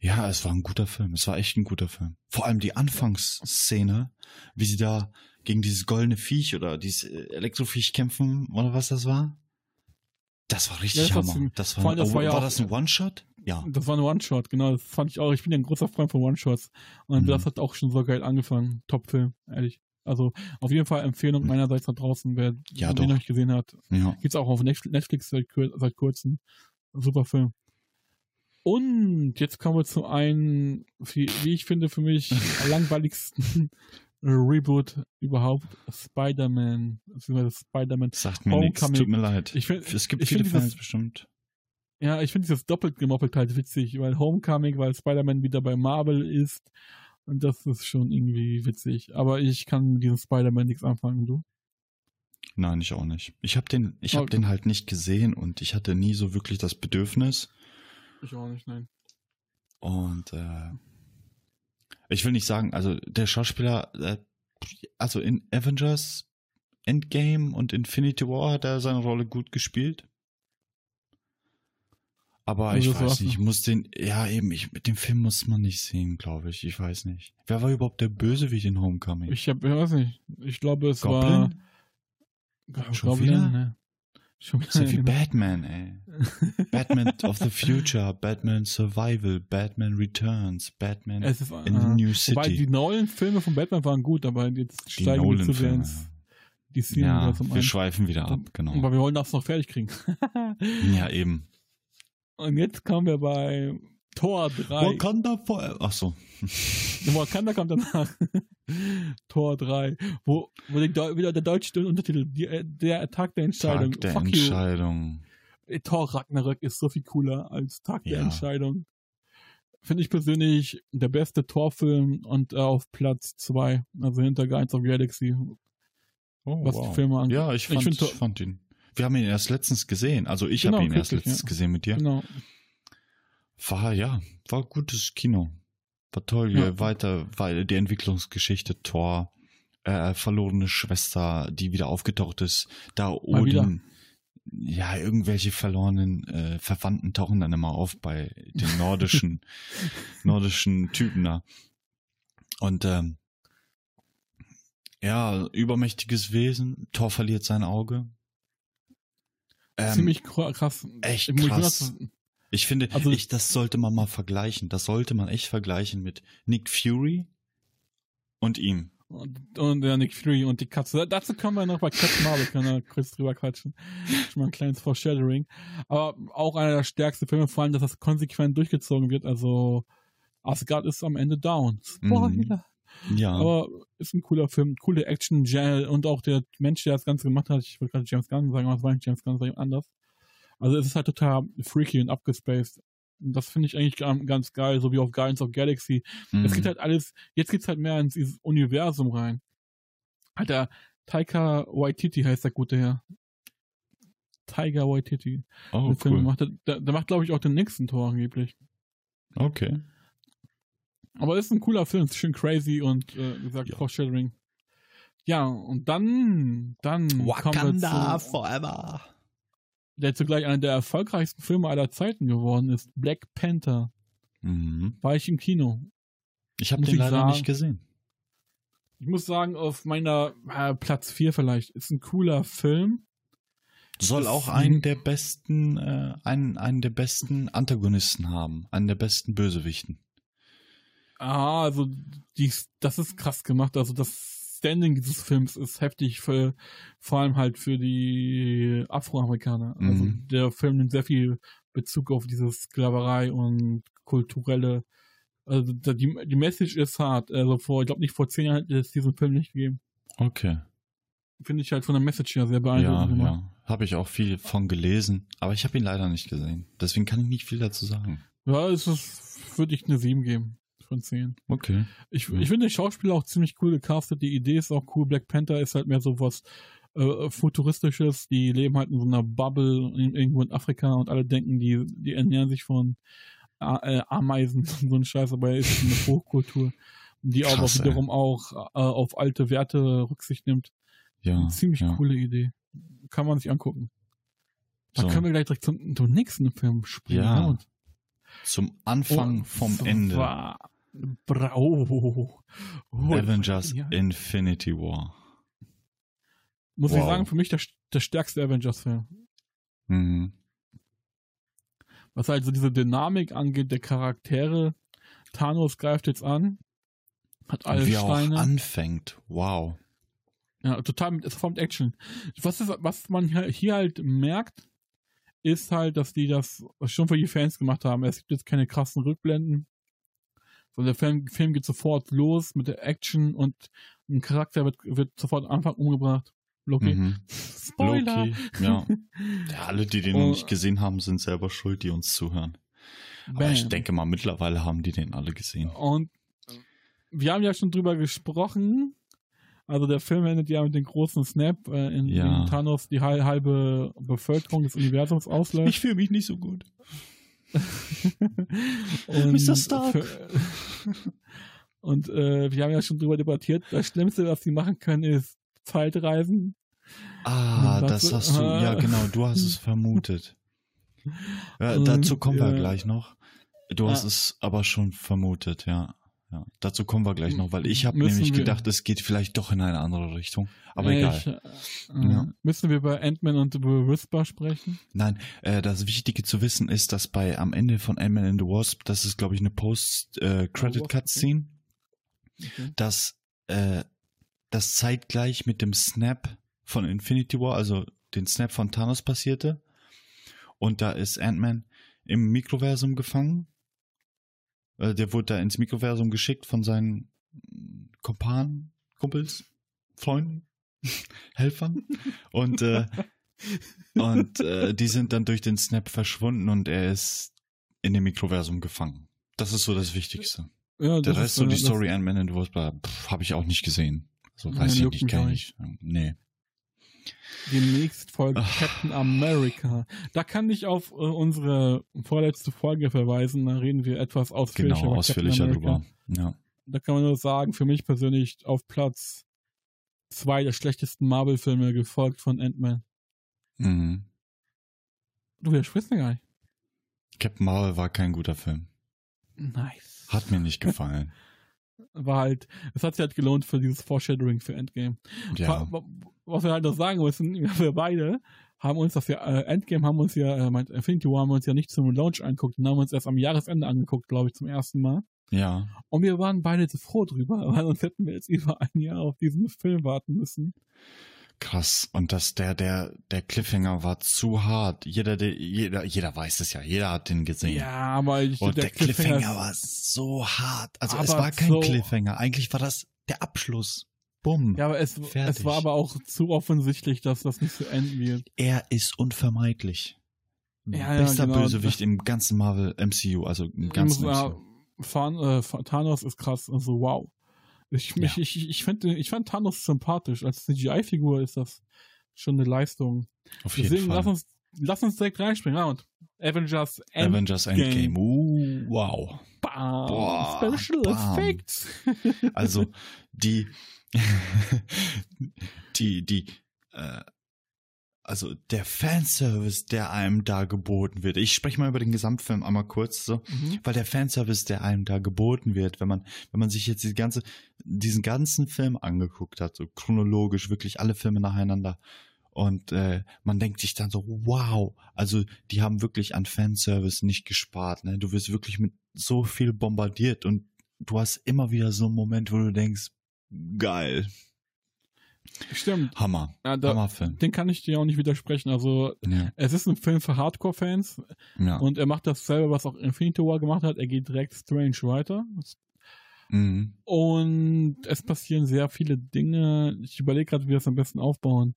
Ja, es war ein guter Film. Es war echt ein guter Film. Vor allem die Anfangsszene, wie sie da gegen dieses goldene Viech oder dieses äh, Elektroviech kämpfen oder was das war. Das war richtig Ja, das war Hammer. ziemlich- das war, allem, das war ja war das ein One-Shot? Ja. das war ein One-Shot, genau. Das fand ich auch. Ich bin ja ein großer Freund von One-Shots. Und Mhm. das hat auch schon so geil angefangen. Top-Film, ehrlich. Also auf jeden Fall Empfehlung meinerseits da draußen, wer Ja, den noch nicht gesehen hat. Ja. Gibt's auch auf Netflix seit, seit kurzem. Super Film. Und jetzt kommen wir zu einem, wie ich finde, für mich langweiligsten Reboot überhaupt. Spider-Man. Spider-Man. Sagt mir nichts, tut mir leid. Ich find, es gibt ich viele Fans dieses- bestimmt. Ja, ich finde dieses doppelt gemoppelt halt witzig, weil Homecoming, weil Spider-Man wieder bei Marvel ist. Und das ist schon irgendwie witzig. Aber ich kann mit diesem Spider-Man nichts anfangen, du? Nein, ich auch nicht. Ich habe den, ich Okay. den halt nicht gesehen und ich hatte nie so wirklich das Bedürfnis. Ich auch nicht, nein. Und äh, ich will nicht sagen, also der Schauspieler, äh, also in Avengers Endgame und Infinity War hat er seine Rolle gut gespielt. Aber ich weiß nicht, ich muss den, ja eben, ich, mit dem Film muss man nicht sehen, glaube ich. Ich weiß nicht. Wer war überhaupt der Bösewicht in Homecoming? Ich hab, ich weiß nicht. Ich glaube, es war. Goblin? Schon wieder? ne? Schon wieder. So wie. Batman, ey. Batman of the Future, Batman Survival, Batman Returns, Batman Es ist, in the äh, New Wobei City. die neuen Filme von Batman waren gut, aber jetzt Die steigen wir zu sehr Nolan-Filme. ins DC Ja, Universum wir ein. schweifen wieder ab, genau. Aber wir wollen das noch fertig kriegen. Ja, eben. Und jetzt kommen wir bei Tor 3. Wakanda Forever. Ach so. Wakanda kommt danach. Tor 3. Wo, wo der, wieder der deutsche Untertitel, die, der Tag der Entscheidung. Tag der Fuck Entscheidung. you. Thor Ragnarök ist so viel cooler als Tag der Ja. Entscheidung. Finde ich persönlich der beste Torfilm und äh, auf Platz 2, also hinter Guardians of Galaxy, Oh, was die Filme angeht. Ja, ich Ich fand, find ich Tor- fand ihn. Wir haben ihn erst letztens gesehen. Also ich Genau, habe ihn erst letztens ja. gesehen mit dir. Genau. War, ja, war gutes Kino. War toll. Ja. Ja. Weiter, weil die Entwicklungsgeschichte Thor, äh, verlorene Schwester, die wieder aufgetaucht ist, da. Odin, ja, irgendwelche verlorenen äh, Verwandten tauchen dann immer auf bei den nordischen, nordischen Typen da. Und ähm, ja, übermächtiges Wesen, Thor verliert sein Auge. Ähm, Ziemlich kra- krass. echt krass. Ich finde, Also- ich, das sollte man mal vergleichen. Das sollte man echt vergleichen mit Nick Fury und ihm. Und, und der Nick Fury und die Katze. Da- Dazu können wir noch bei Captain Marvel können wir kurz drüber quatschen. Schon mal ein kleines Foreshadowing. Aber auch einer der stärksten Filme, vor allem, dass das konsequent durchgezogen wird. Also Asgard ist am Ende down. Spoiler. Ja. Aber ist ein cooler Film, coole Action, und auch der Mensch, der das Ganze gemacht hat, ich wollte gerade James Gunn sagen, aber es war nicht James Gunn, sondern anders. Also es ist halt total freaky und abgespaced. Das finde ich eigentlich ga- ganz geil, so wie auf Guardians of Galaxy. Mhm. Es geht halt alles, jetzt geht's halt mehr ins Universum rein. Der Taika Waititi heißt der gute Herr. Tiger Waititi. oh, Film cool. gemacht. Der, der macht, glaube ich, auch den nächsten Tor angeblich. Okay. Aber ist ein cooler Film, ist schön crazy und äh, wie gesagt, Ja. Foreshadowing. Ja, und dann, dann kommen wir zu, forever. Der zugleich einer der erfolgreichsten Filme aller Zeiten geworden ist, Black Panther. Mhm. War ich im Kino. Ich habe den ich leider sagen. nicht gesehen. Ich muss sagen, auf meiner äh, Platz 4 vielleicht, ist ein cooler Film. Soll Das- auch einen der besten, äh, einen, einen der besten Antagonisten haben, einen der besten Bösewichten. Ah, also die, das ist krass gemacht. Also das Standing dieses Films ist heftig für vor allem halt für die Afroamerikaner. Also Mhm. der Film nimmt sehr viel Bezug auf diese Sklaverei und kulturelle. Also die, die Message ist hart. Also vor, ich glaube nicht vor zehn Jahren hätte es diesen Film nicht gegeben. Okay. Finde ich halt von der Message her sehr Ja, beeindruckend gemacht. ja. Habe ich auch viel von gelesen, aber ich habe ihn leider nicht gesehen. Deswegen kann ich nicht viel dazu sagen. Ja, es ist, würde ich eine 7 geben von 10. Okay. Ich, Ja. ich finde den Schauspieler auch ziemlich cool gecastet. Die Idee ist auch cool. Black Panther ist halt mehr so was äh, Futuristisches. Die leben halt in so einer Bubble in, irgendwo in Afrika und alle denken, die, die ernähren sich von äh, Ameisen und so ein Scheiß, aber er ist eine Hochkultur, die aber Krass, ey. wiederum auch äh, auf alte Werte Rücksicht nimmt. Ja. Ziemlich ja. coole Idee. Kann man sich angucken. Da So. können wir gleich direkt zum, zum nächsten Film springen. Ja. ne? Zum Anfang Und vom Ende. Bra oh, oh, oh, Avengers ja. Infinity War. Muss ich Wow. sagen, für mich der, der stärkste Avengers-Film. Mhm. Was halt so diese Dynamik angeht, der Charaktere. Thanos greift jetzt an, hat alle wie er auch Steine. anfängt. Wow. Ja, total mit, sofort mit Action. Was, ist, was man hier halt merkt, ist halt, dass die das schon für die Fans gemacht haben. Es gibt jetzt keine krassen Rückblenden. So, der Film, Film geht sofort los mit der Action und ein Charakter wird, wird sofort am Anfang umgebracht. Loki. Mhm. Spoiler! Loki, ja. ja. Alle, die den Oh. noch nicht gesehen haben, sind selber schuld, die uns zuhören. Aber ich Bam. denke mal, mittlerweile haben die den alle gesehen. Und wir haben ja schon drüber gesprochen. Also der Film endet ja mit dem großen Snap, äh, in Ja. dem Thanos die hal- halbe Bevölkerung des Universums auslöscht. fühle mich nicht so gut. Und Mr. Stark. Und äh, wir haben ja schon drüber debattiert. Das Schlimmste, was sie machen können, ist Zeitreisen. Ah, das du- hast du, ja genau, du hast es vermutet. Ja, Und, dazu kommen wir ja. gleich noch. Du hast Ah. es aber schon vermutet, ja. Ja. Dazu kommen wir gleich noch, weil ich habe nämlich gedacht, es geht vielleicht doch in eine andere Richtung. Aber egal. Ich, äh, Ja. Müssen wir über Ant-Man und The Whisper sprechen? Nein, äh, das Wichtige zu wissen ist, dass bei am Ende von Ant-Man and the Wasp, das ist glaube ich eine Post-Credit-Cutscene, Okay. dass äh, das zeitgleich mit dem Snap von Infinity War, also den Snap von Thanos passierte. Und da ist Ant-Man im Mikroversum gefangen. Äh, der wurde da ins Mikroversum geschickt von seinen Kompanen, Kumpels, Freunden, Helfern. Und, äh, und äh, die sind dann durch den Snap verschwunden und er ist in dem Mikroversum gefangen. Das ist so das Wichtigste. Ja, Der das Rest, ist, so äh, die Story Ant-Man and the Wasp, habe ich auch nicht gesehen. So weiß ich nicht, auch ich. Nee. Demnächst folgt Ach. Captain America. Da kann ich auf äh, unsere vorletzte Folge verweisen. Da reden wir etwas ausführlicher Genau, ausführlicher drüber. Ja. Da kann man nur sagen, für mich persönlich auf Platz zwei der schlechtesten Marvel-Filme, gefolgt von Ant-Man. Mhm. Du widersprichst mir gar nicht. Captain Marvel war kein guter Film. Nice. Hat mir nicht gefallen. War halt, es hat sich halt gelohnt für dieses Foreshadowing für Endgame. ja. Wa- wa- Was wir halt noch sagen müssen, wir beide haben uns das ja, äh, Endgame haben uns ja, äh, Infinity War haben wir uns ja nicht zum Launch angeguckt, den haben wir uns erst am Jahresende angeguckt, glaube ich, zum ersten Mal. Ja. Und wir waren beide so froh drüber, weil sonst hätten wir jetzt über ein Jahr auf diesen Film warten müssen. Krass. Und das, der, der, der Cliffhanger war zu hart. Jeder, der, jeder, jeder weiß es ja. Jeder hat den gesehen. Ja, aber ich, Und der, Cliffhanger, ist- war so hart. Also es war kein so- Cliffhanger. Eigentlich war das der Abschluss. Bumm. Ja, aber es, Fertig. es war aber auch zu offensichtlich, dass das nicht so enden wird. Er ist unvermeidlich. Ja, ja, Bester genau. Bösewicht im ganzen Marvel MCU, also im ganzen MCU. Fan, äh, Thanos ist krass, also wow. Ich, Ja. ich, ich, finde, ich fand Thanos sympathisch. Als CGI-Figur ist das schon eine Leistung. Auf jeden Deswegen Fall. lass uns, lass uns direkt reinspringen. Ja, und Avengers End Avengers Endgame. Uh, wow. Bam, Boah, Special bam. Effects. Also die, die, die, äh, also der Fanservice, der einem da geboten wird. Ich spreche mal über den Gesamtfilm einmal kurz so, Mhm. weil der Fanservice, der einem da geboten wird, wenn man, wenn man sich jetzt die ganze, diesen ganzen Film angeguckt hat, so chronologisch, wirklich alle Filme nacheinander. Und äh, man denkt sich dann so, wow, also die haben wirklich an Fanservice nicht gespart. Ne? Du wirst wirklich mit so viel bombardiert und du hast immer wieder so einen Moment, wo du denkst, geil, Stimmt. Hammer, Ja, da, Hammerfilm. den kann ich dir auch nicht widersprechen. Also, Ja, es ist ein Film für Hardcore-Fans ja. und er macht dasselbe, was auch Infinity War gemacht hat. Er geht direkt strange weiter. Mhm. Und es passieren sehr viele Dinge. Ich überlege gerade, wie wir das am besten aufbauen.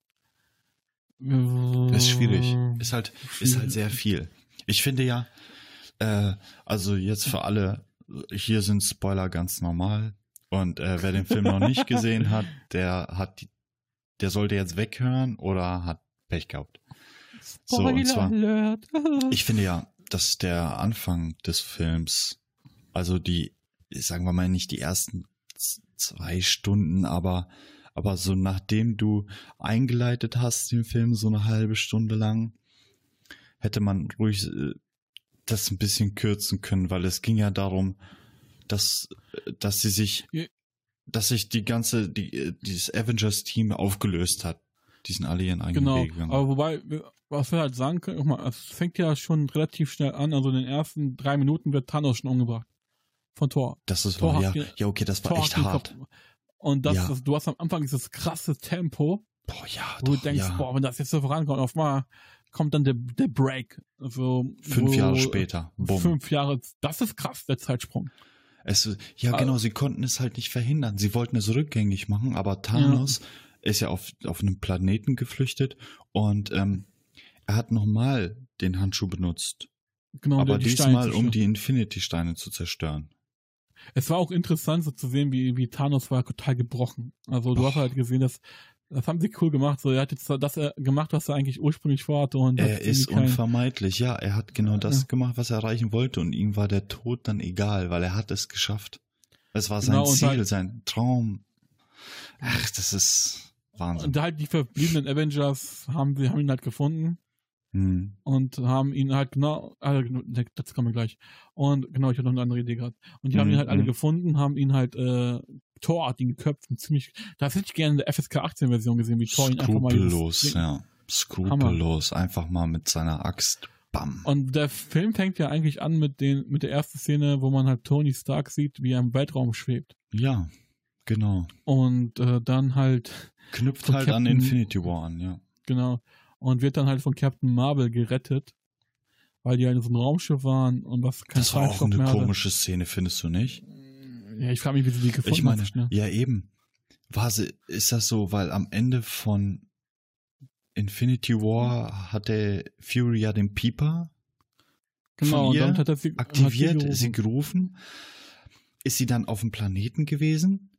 Das ist schwierig. Ist halt, ist halt sehr viel. Ich finde ja, äh, also jetzt für alle, hier sind Spoiler ganz normal. Und äh, wer den Film noch nicht gesehen hat, der hat die, der sollte jetzt weghören oder hat Pech gehabt. So, und zwar- Alert. Ich finde ja, dass der Anfang des Films, also die, sagen wir mal nicht die ersten zwei Stunden, aber, aber so nachdem du eingeleitet hast, den Film so eine halbe Stunde lang, hätte man ruhig äh, das ein bisschen kürzen können, weil es ging ja darum, dass, äh, dass sie sich. Dass sich die ganze, die, dieses Avengers-Team aufgelöst hat. Die sind alle ihren eigenen Genau, Weg gegangen. aber wobei, was wir halt sagen können, guck mal, es fängt ja schon relativ schnell an, also in den ersten drei Minuten wird Thanos schon umgebracht. Von Thor. das ist Thor wahr, ja, ja, okay, das war Thor echt hart. Und das, Ja. das, du hast am Anfang dieses krasse Tempo, Boah, ja, wo du doch, denkst, ja. boah, wenn das jetzt so vorankommt, auf mal kommt dann der, der Break. Also, Fünf wo- Jahre später. Bumm. Fünf Jahre, das ist krass, der Zeitsprung. Es, ja, Ah. genau, sie konnten es halt nicht verhindern. Sie wollten es rückgängig machen, aber Thanos ist ja auf, auf einem Planeten geflüchtet und ähm, er hat nochmal den Handschuh benutzt. Genau, aber diesmal, um die Infinity-Steine zu zerstören. Es war auch interessant, so zu sehen, wie, wie Thanos war total gebrochen. Also du Och. hast halt gesehen, dass das haben sie cool gemacht. So, er hat jetzt das äh, gemacht, was er eigentlich ursprünglich vorhatte und Er ist kein- unvermeidlich, ja. Er hat genau das Ja. gemacht, was er erreichen wollte und ihm war der Tod dann egal, weil er hat es geschafft. Es war sein Genau, und Ziel, halt- sein Traum. Ach, das ist Wahnsinn. Und halt die verbliebenen Avengers haben, sie haben ihn halt gefunden Hm. und haben ihn halt genau, äh, das kommen wir gleich. Und genau, ich habe noch eine andere Idee gerade. Und die haben ihn Mhm, halt alle mhm. gefunden, haben ihn halt, äh, ihn geköpft und ziemlich, das hätte ich gerne in der FSK 18 Version gesehen, wie Thor ihn einfach mal Skrupellos, ja. Skrupellos, einfach mal mit seiner Axt. Bam. Und der Film fängt ja eigentlich an mit den, mit der ersten Szene, wo man halt Tony Stark sieht, wie er im Weltraum schwebt. Ja, genau. Und äh, dann halt, Knüpft halt an Captain- Infinity War an, ja. genau, und wird dann halt von Captain Marvel gerettet, weil die halt in so einem Raumschiff waren und was kein Das war auch eine hatte. komische Szene, findest du nicht? Ja, ich frage mich, wie sie die gefunden Ich meine, hat. so schnell. ja eben. War sie, ist das so, weil am Ende von Infinity War hatte Fury ja den Pieper Genau, von und ihr damit hat er sie aktiviert, hat sie gerufen. Ist sie dann auf dem Planeten gewesen?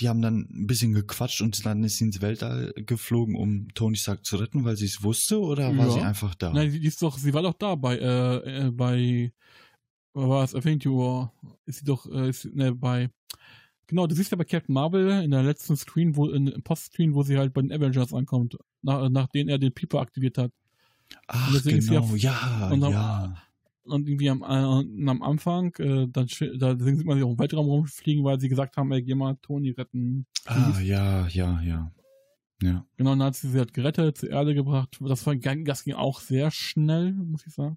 Die haben dann ein bisschen gequatscht und dann ist sie ins Weltall geflogen, um Tony Stark zu retten, weil sie es wusste, oder war Ja. sie einfach da? Nein, sie ist doch, sie war doch da bei, äh, äh, bei, war es, Infinity War, ist sie doch, äh, ist, ne, bei, genau, du siehst ja bei Captain Marvel in der letzten Screen, wo, in, Post-Screen, wo sie halt bei den Avengers ankommt, nach, nachdem er den Pieper aktiviert hat. Ach, genau, ja, ja. Und irgendwie am, äh, am Anfang, äh, dann, da sieht man sie auch im Weltraum rumfliegen, weil sie gesagt haben, ey, geh mal Tony retten. Ah, ja, ja, ja. Ja. Genau, dann hat sie sie halt gerettet, zur Erde gebracht. Das, war, das ging auch sehr schnell, muss ich sagen.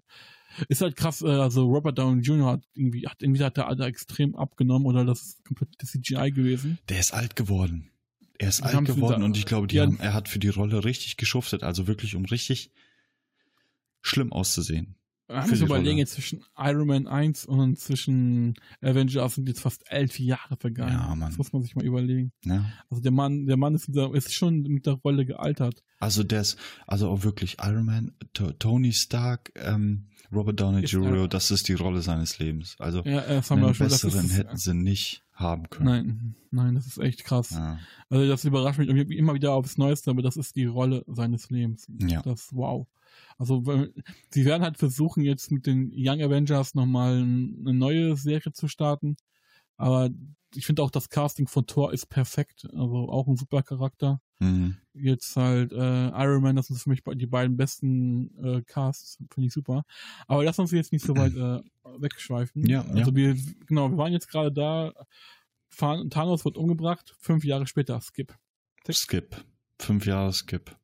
Ist halt krass, äh, also Robert Downey Jr. hat irgendwie, hat irgendwie hat der Alter extrem abgenommen oder das ist komplett CGI gewesen. Der ist alt geworden. Er ist Die alt geworden und ich glaube, die Ja. haben, er hat für die Rolle richtig geschuftet, also wirklich, um richtig schlimm auszusehen. Die überlegen, zwischen Iron Man 1 und zwischen Avengers sind jetzt fast elf Jahre vergangen. Ja, Mann. Das muss man sich mal überlegen. Ne? Also der Mann, der Mann ist, wieder, ist schon mit der Rolle gealtert. Also ist, also auch wirklich Iron Man, To- Tony Stark, ähm, Robert Downey Ist Jr., Iron- das ist die Rolle seines Lebens. Also Ja, das wir einen schon. Das besseren ist, hätten sie nicht haben können. nein, nein, das ist echt krass. Ja. Also das überrascht mich immer wieder aufs Neueste, aber das ist die Rolle seines Lebens. Ja. Das, wow. Also sie werden halt versuchen, jetzt mit den Young Avengers nochmal eine neue Serie zu starten. Aber ich finde auch, das Casting von Thor ist perfekt. Also auch ein super Charakter. Mhm. Jetzt halt äh, Iron Man, das sind für mich die beiden besten äh, Casts, finde ich super. Aber lass uns jetzt nicht so weit äh, wegschweifen. Ja, also ja. wir, genau, wir waren jetzt gerade da, Than- Thanos wird umgebracht, fünf Jahre später, Skip. Skip. Fünf Jahre Skip.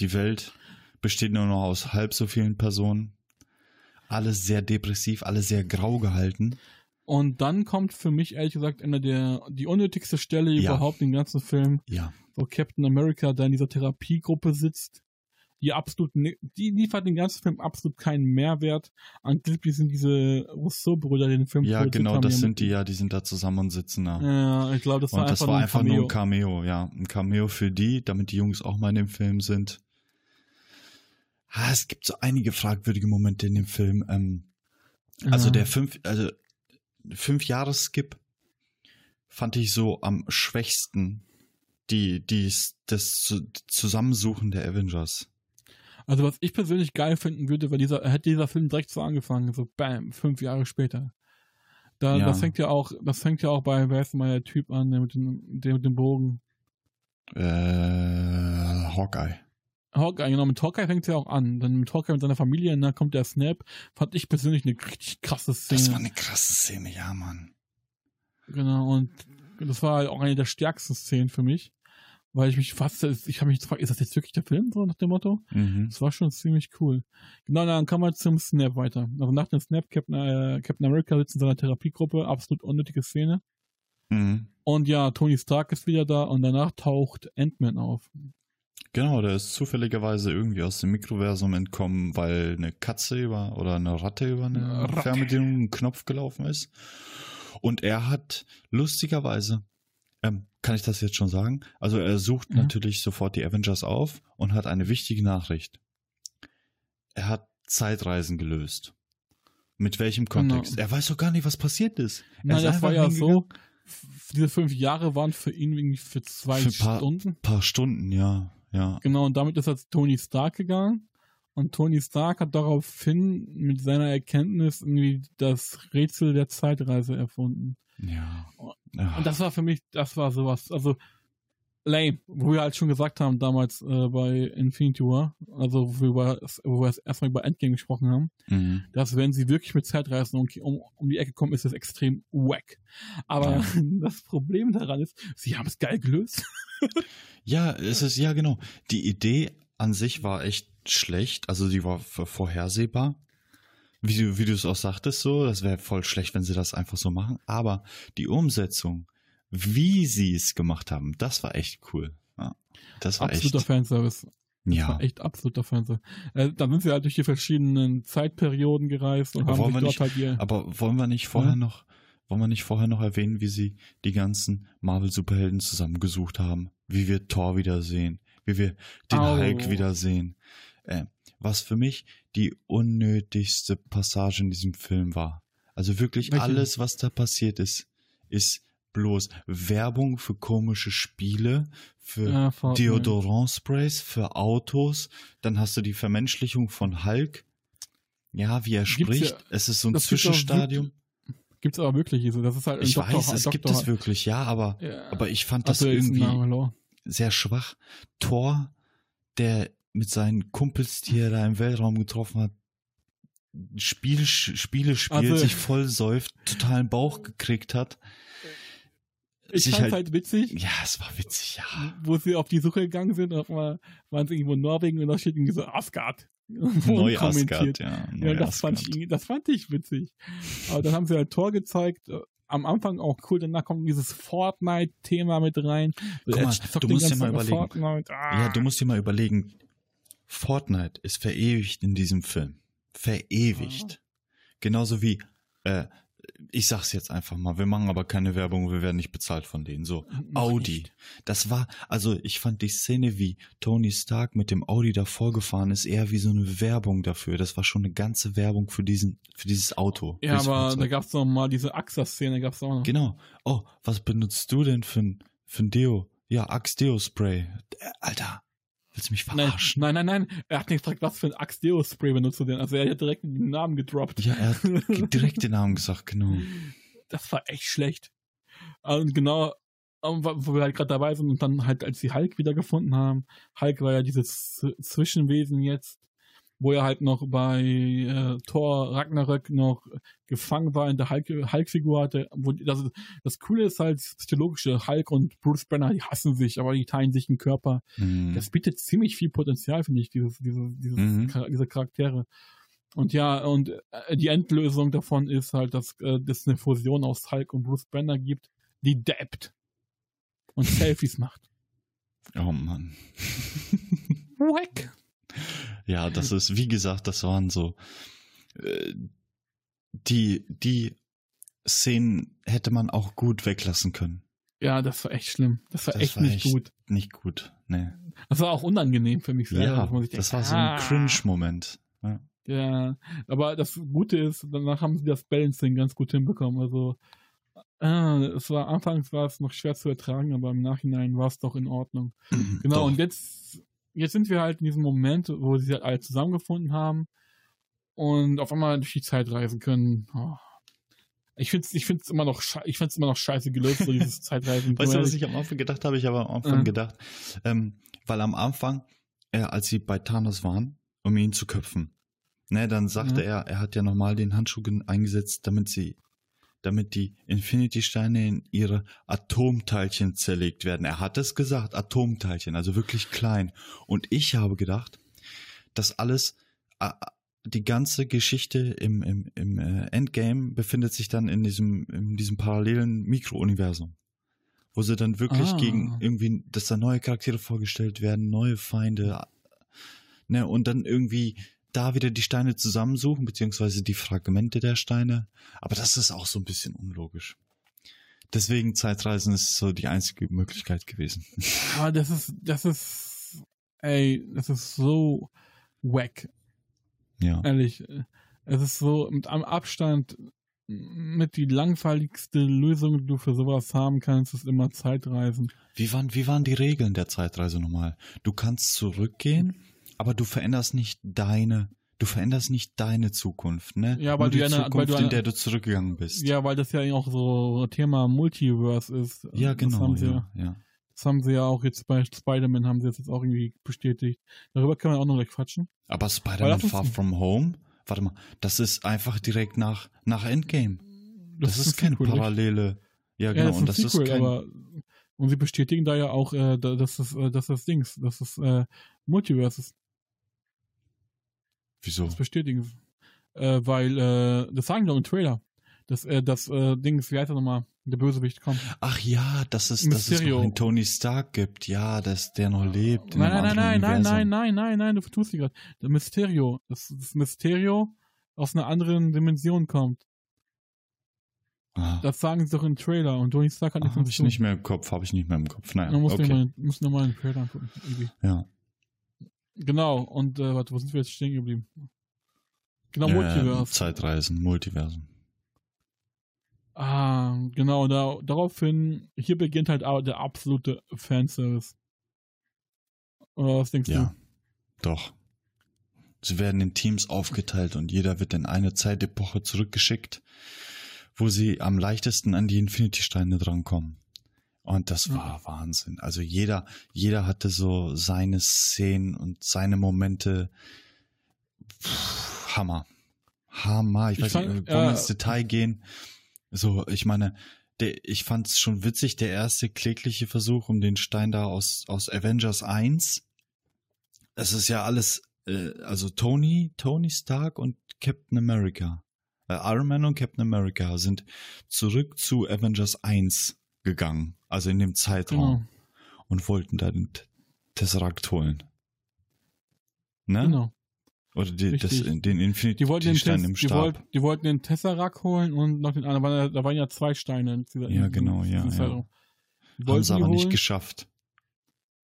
Die Welt besteht nur noch aus halb so vielen Personen. Alle sehr depressiv, alle sehr grau gehalten. Und dann kommt für mich ehrlich gesagt eine der die unnötigste Stelle Ja. überhaupt im ganzen Film, Ja. wo Captain America da in dieser Therapiegruppe sitzt. Die absolut, die liefert den ganzen Film absolut keinen Mehrwert. Angeblich sind diese Rousseau-Brüder, die den Film Ja, genau, das sind die, ja, die sind da zusammen und sitzen da. Ja, ich glaube, das war und das einfach war nur ein einfach nur ein. Cameo, ja. Ein Cameo für die, damit die Jungs auch mal in dem Film sind. Ah, es gibt so einige fragwürdige Momente in dem Film. Ähm, Also Ja. der fünf, also fünf Jahre Skip fand ich so am schwächsten die, die, das Zu- Zusammensuchen der Avengers. Also was ich persönlich geil finden würde, weil dieser, hätte dieser Film direkt so angefangen, so bam, fünf Jahre später. Da, Ja. Das fängt ja auch, das fängt ja auch bei, wer ist mal der Typ an, der mit dem, der mit dem Bogen. Äh, Hawkeye. Hawkeye, genau, mit Hawkeye fängt es ja auch an. Dann mit Hawkeye mit seiner Familie, und dann kommt der Snap. Fand ich persönlich eine richtig krasse Szene. Das war eine krasse Szene, ja, Mann. Genau, und das war halt auch eine der stärksten Szenen für mich. Weil ich mich fast, ich habe mich gefragt, ist das jetzt wirklich der Film, so nach dem Motto? Mhm. Das war schon ziemlich cool. Genau, dann kommen wir zum Snap weiter. Also nach dem Snap, Captain, äh, Captain America sitzt in seiner Therapiegruppe, absolut unnötige Szene. Mhm. Und ja, Tony Stark ist wieder da und danach taucht Ant-Man auf. Genau, der ist zufälligerweise irgendwie aus dem Mikroversum entkommen, weil eine Katze über oder eine Ratte über eine Ratte. Fernbedienung einen Knopf gelaufen ist. Und er hat lustigerweise, ähm, kann ich das jetzt schon sagen? Also er sucht Ja. natürlich sofort die Avengers auf und hat eine wichtige Nachricht. Er hat Zeitreisen gelöst. Mit welchem Genau. Kontext? Er weiß doch gar nicht, was passiert ist. Er Nein, ist das war ja so, diese fünf Jahre waren für ihn irgendwie für zwei Für ein paar- Stunden. Paar Stunden, ja, ja. Genau, und damit ist er zu Tony Stark gegangen. Und Tony Stark hat daraufhin mit seiner Erkenntnis irgendwie das Rätsel der Zeitreise erfunden. Ja. ja. Und das war für mich, das war sowas, also lame, wo wir halt schon gesagt haben damals äh, bei Infinity War, also wo wir, über, wo wir erstmal über Endgame gesprochen haben, mhm. dass wenn sie wirklich mit Zeitreisen um, um, um die Ecke kommen, ist das extrem wack. Aber Ja. das Problem daran ist, sie haben es geil gelöst. Ja, es ist, ja genau. Die Idee an sich war echt schlecht, also die war vorhersehbar. Wie du, wie du es auch sagtest, so, das wäre voll schlecht, wenn sie das einfach so machen. Aber die Umsetzung, wie sie es gemacht haben, das war echt cool. Ja, das war Absoluter echt. Fanservice. Das Ja, war echt absoluter Fanservice. Äh, dann sind sie halt durch die verschiedenen Zeitperioden gereist und Aber haben sich dort nicht- halt ihr... aber wollen wir nicht vorher Ja. noch, wollen wir nicht vorher noch erwähnen, wie sie die ganzen Marvel-Superhelden zusammengesucht haben? Wie wir Thor wiedersehen, wie wir den Au. Hulk wiedersehen. Äh, was für mich die unnötigste Passage in diesem Film war. Also wirklich Welche? alles, was da passiert ist, ist bloß Werbung für komische Spiele, für Ja. Deodorantsprays, für Autos. Dann hast du die Vermenschlichung von Hulk. Ja, wie er Gibt's spricht. ja- es ist so ein Zwischenstadium. Gibt's aber wirklich so. Das ist halt ein Ich Doktor, weiß, es gibt Doktor, es wirklich, ja, aber, Ja. aber ich fand das Also irgendwie sehr schwach. Thor, der mit seinen Kumpels, die er da im Weltraum getroffen hat, Spiel, Spiele spielt, Also- sich voll säuft, totalen Bauch gekriegt hat. Ich fand's halt- halt witzig, Ja, es war witzig, ja. wo sie auf die Suche gegangen sind. Auf einmal waren sie irgendwo in Norwegen und da steht irgendwie so Asgard. Neu Asgard, ja. Ja, Neu das fand, ich, das fand ich witzig. Aber dann haben sie halt Tor gezeigt. äh, Am Anfang auch cool, danach kommt dieses Fortnite-Thema mit rein. Guck mal, du musst dir mal überlegen. Ah. Ja, du musst dir mal überlegen, Fortnite ist verewigt in diesem Film. Verewigt. Genauso wie, äh, ich sag's jetzt einfach mal, wir machen aber keine Werbung, wir werden nicht bezahlt von denen. So, Noch Audi. nicht. Das war, also ich fand die Szene, wie Tony Stark mit dem Audi davor gefahren ist, eher wie so eine Werbung dafür. Das war schon eine ganze Werbung für diesen, für dieses Auto. Ja, aber da gab's noch mal diese AXA-Szene, gab's auch noch. Genau. Oh, was benutzt du denn für ein, für ein Deo? Ja, Axe Deo Spray. Alter, willst du mich verarschen? nein, nein, nein. Er hat nicht gefragt, was für ein Axe-Deo-Spray benutzt du denn? Also er hat direkt den Namen gedroppt. Ja, er hat direkt den Namen gesagt, genau. Das war echt schlecht. Und genau, wo wir halt gerade dabei sind und dann halt, als sie Hulk wiedergefunden haben, Hulk war ja dieses Zwischenwesen jetzt, wo er halt noch bei äh, Thor Ragnarök noch gefangen war in der Hulk- Hulk-Figur hatte. Wo, das, das Coole ist halt das psychologische Hulk und Bruce Banner, die hassen sich, aber die teilen sich einen Körper. Hm. Das bietet ziemlich viel Potenzial, finde ich, dieses, dieses, dieses Mhm. Char- diese Charaktere. Und ja, und äh, die Endlösung davon ist halt, dass äh, es eine Fusion aus Hulk und Bruce Banner gibt, die dappt und Selfies macht. Oh Mann. Wack. Ja, das ist, wie gesagt, das waren so, äh, die, die Szenen hätte man auch gut weglassen können. Ja, das war echt schlimm. Das war Das echt war nicht echt- gut. Nicht gut, nee. Das war auch unangenehm für mich selber. Ja, das war so ein ah. Cringe-Moment. Ja. Ja, aber das Gute ist, danach haben sie das Balancing ganz gut hinbekommen. Also, äh, es war anfangs war es noch schwer zu ertragen, aber im Nachhinein war es doch in Ordnung. Genau, Doch. und jetzt, jetzt sind wir halt in diesem Moment, wo sie halt alle zusammengefunden haben und auf einmal durch die Zeit reisen können. Oh. Ich finde es ich find's immer, noch sche- ich find's immer noch scheiße gelöst, so dieses Zeitreisen. Weißt du, was ich am Anfang gedacht habe? Ich habe am Anfang Mhm. gedacht, ähm, weil am Anfang, äh, als sie bei Thanos waren, um ihn zu köpfen, ne, dann sagte Mhm. er, er hat ja nochmal den Handschuh eingesetzt, damit sie, damit die Infinity-Steine in ihre Atomteilchen zerlegt werden. Er hat es gesagt, Atomteilchen, also wirklich klein. Und ich habe gedacht, dass alles, die ganze Geschichte im, im, im äh, Endgame befindet sich dann in diesem, in diesem parallelen Mikrouniversum. wo sie dann wirklich Ah. gegen irgendwie, dass da neue Charaktere vorgestellt werden, neue Feinde, ne, und dann irgendwie da wieder die Steine zusammensuchen, beziehungsweise die Fragmente der Steine. Aber das ist auch so ein bisschen unlogisch. Deswegen Zeitreisen ist so die einzige Möglichkeit gewesen. Aber das ist, das ist, ey, das ist so wack, Ja. ehrlich. Es ist so mit am Abstand mit die langweiligste Lösung, die du für sowas haben kannst, ist immer Zeitreisen. Wie waren, wie waren die Regeln der Zeitreise nochmal? Du kannst zurückgehen, aber du veränderst nicht deine, du veränderst nicht deine Zukunft, ne? Ja, weil Nur du die ja eine- Zukunft, du in eine- der du zurückgegangen bist. Ja, weil das ja auch so Thema Multiverse ist. Ja, Das genau, haben sie ja, ja. Das haben sie ja auch jetzt bei Spider-Man haben sie das jetzt auch irgendwie bestätigt. Darüber können wir auch noch gleich quatschen. Aber Spider-Man Far From Home, warte mal, das ist einfach direkt nach, nach Endgame. Das, ist, ein keine Sequel, parallele. Ja, Ja, genau, das und ist das Sequel, ist kein, aber und sie bestätigen da ja auch, äh, da- dass das, äh, dass das Dings, dass das äh, Multiverse ist. Wieso? Das bestätigen. Äh, weil, äh, das sagen die doch im Trailer. Dass äh, das äh, Dings, wie heißt er nochmal, der Bösewicht kommt. Ach ja, dass es, dass es Mysterio. einen Tony Stark gibt, ja, dass der noch lebt. in Nein, nein, nein, nein, nein, nein, nein, nein, nein, du vertust dich gerade. Der Mysterio, das, das Mysterio aus einer anderen Dimension kommt. Ah, Das sagen sie doch im Trailer und Tony Stark hat nichts habe mit ich nicht mehr im Kopf, habe ich nicht mehr im Kopf. Naja, Man muss okay. nochmal noch den Trailer angucken. Irgendwie. Ja. Genau, und äh, warte, wo sind wir jetzt stehen geblieben? Genau, Ja, Multiverse. Zeitreisen, Multiversen. Ah, genau, da, daraufhin, hier beginnt halt auch der absolute Fanservice. Oder was denkst Ja, doch. Sie werden in Teams aufgeteilt und jeder wird in eine Zeitepoche zurückgeschickt, wo sie am leichtesten an die Infinity-Steine drankommen. Und das Mhm. war Wahnsinn. Also jeder, jeder hatte so seine Szenen und seine Momente. Puh, Hammer. Hammer. Ich, Ich weiß fand, nicht, wollen wir äh, ins Detail gehen? So, ich meine, der, ich fand es schon witzig, der erste klägliche Versuch um den Stein da aus, aus Avengers 1. Es ist ja alles, äh, also Tony, Tony Stark und Captain America. Äh, Iron Man und Captain America sind zurück zu Avengers 1 gegangen, also in dem Zeitraum, Genau, und wollten da den Tesseract holen. Ne? genau. Oder die, das, den Infinity Die wollten, den Stein Tess, im die, Stab. wollt, die wollten den Tesseract holen und noch den anderen. Da waren ja, da waren ja zwei Steine. in Dieser, Ja, genau, ja, ja. Die Haben wollten sie die aber nicht geschafft.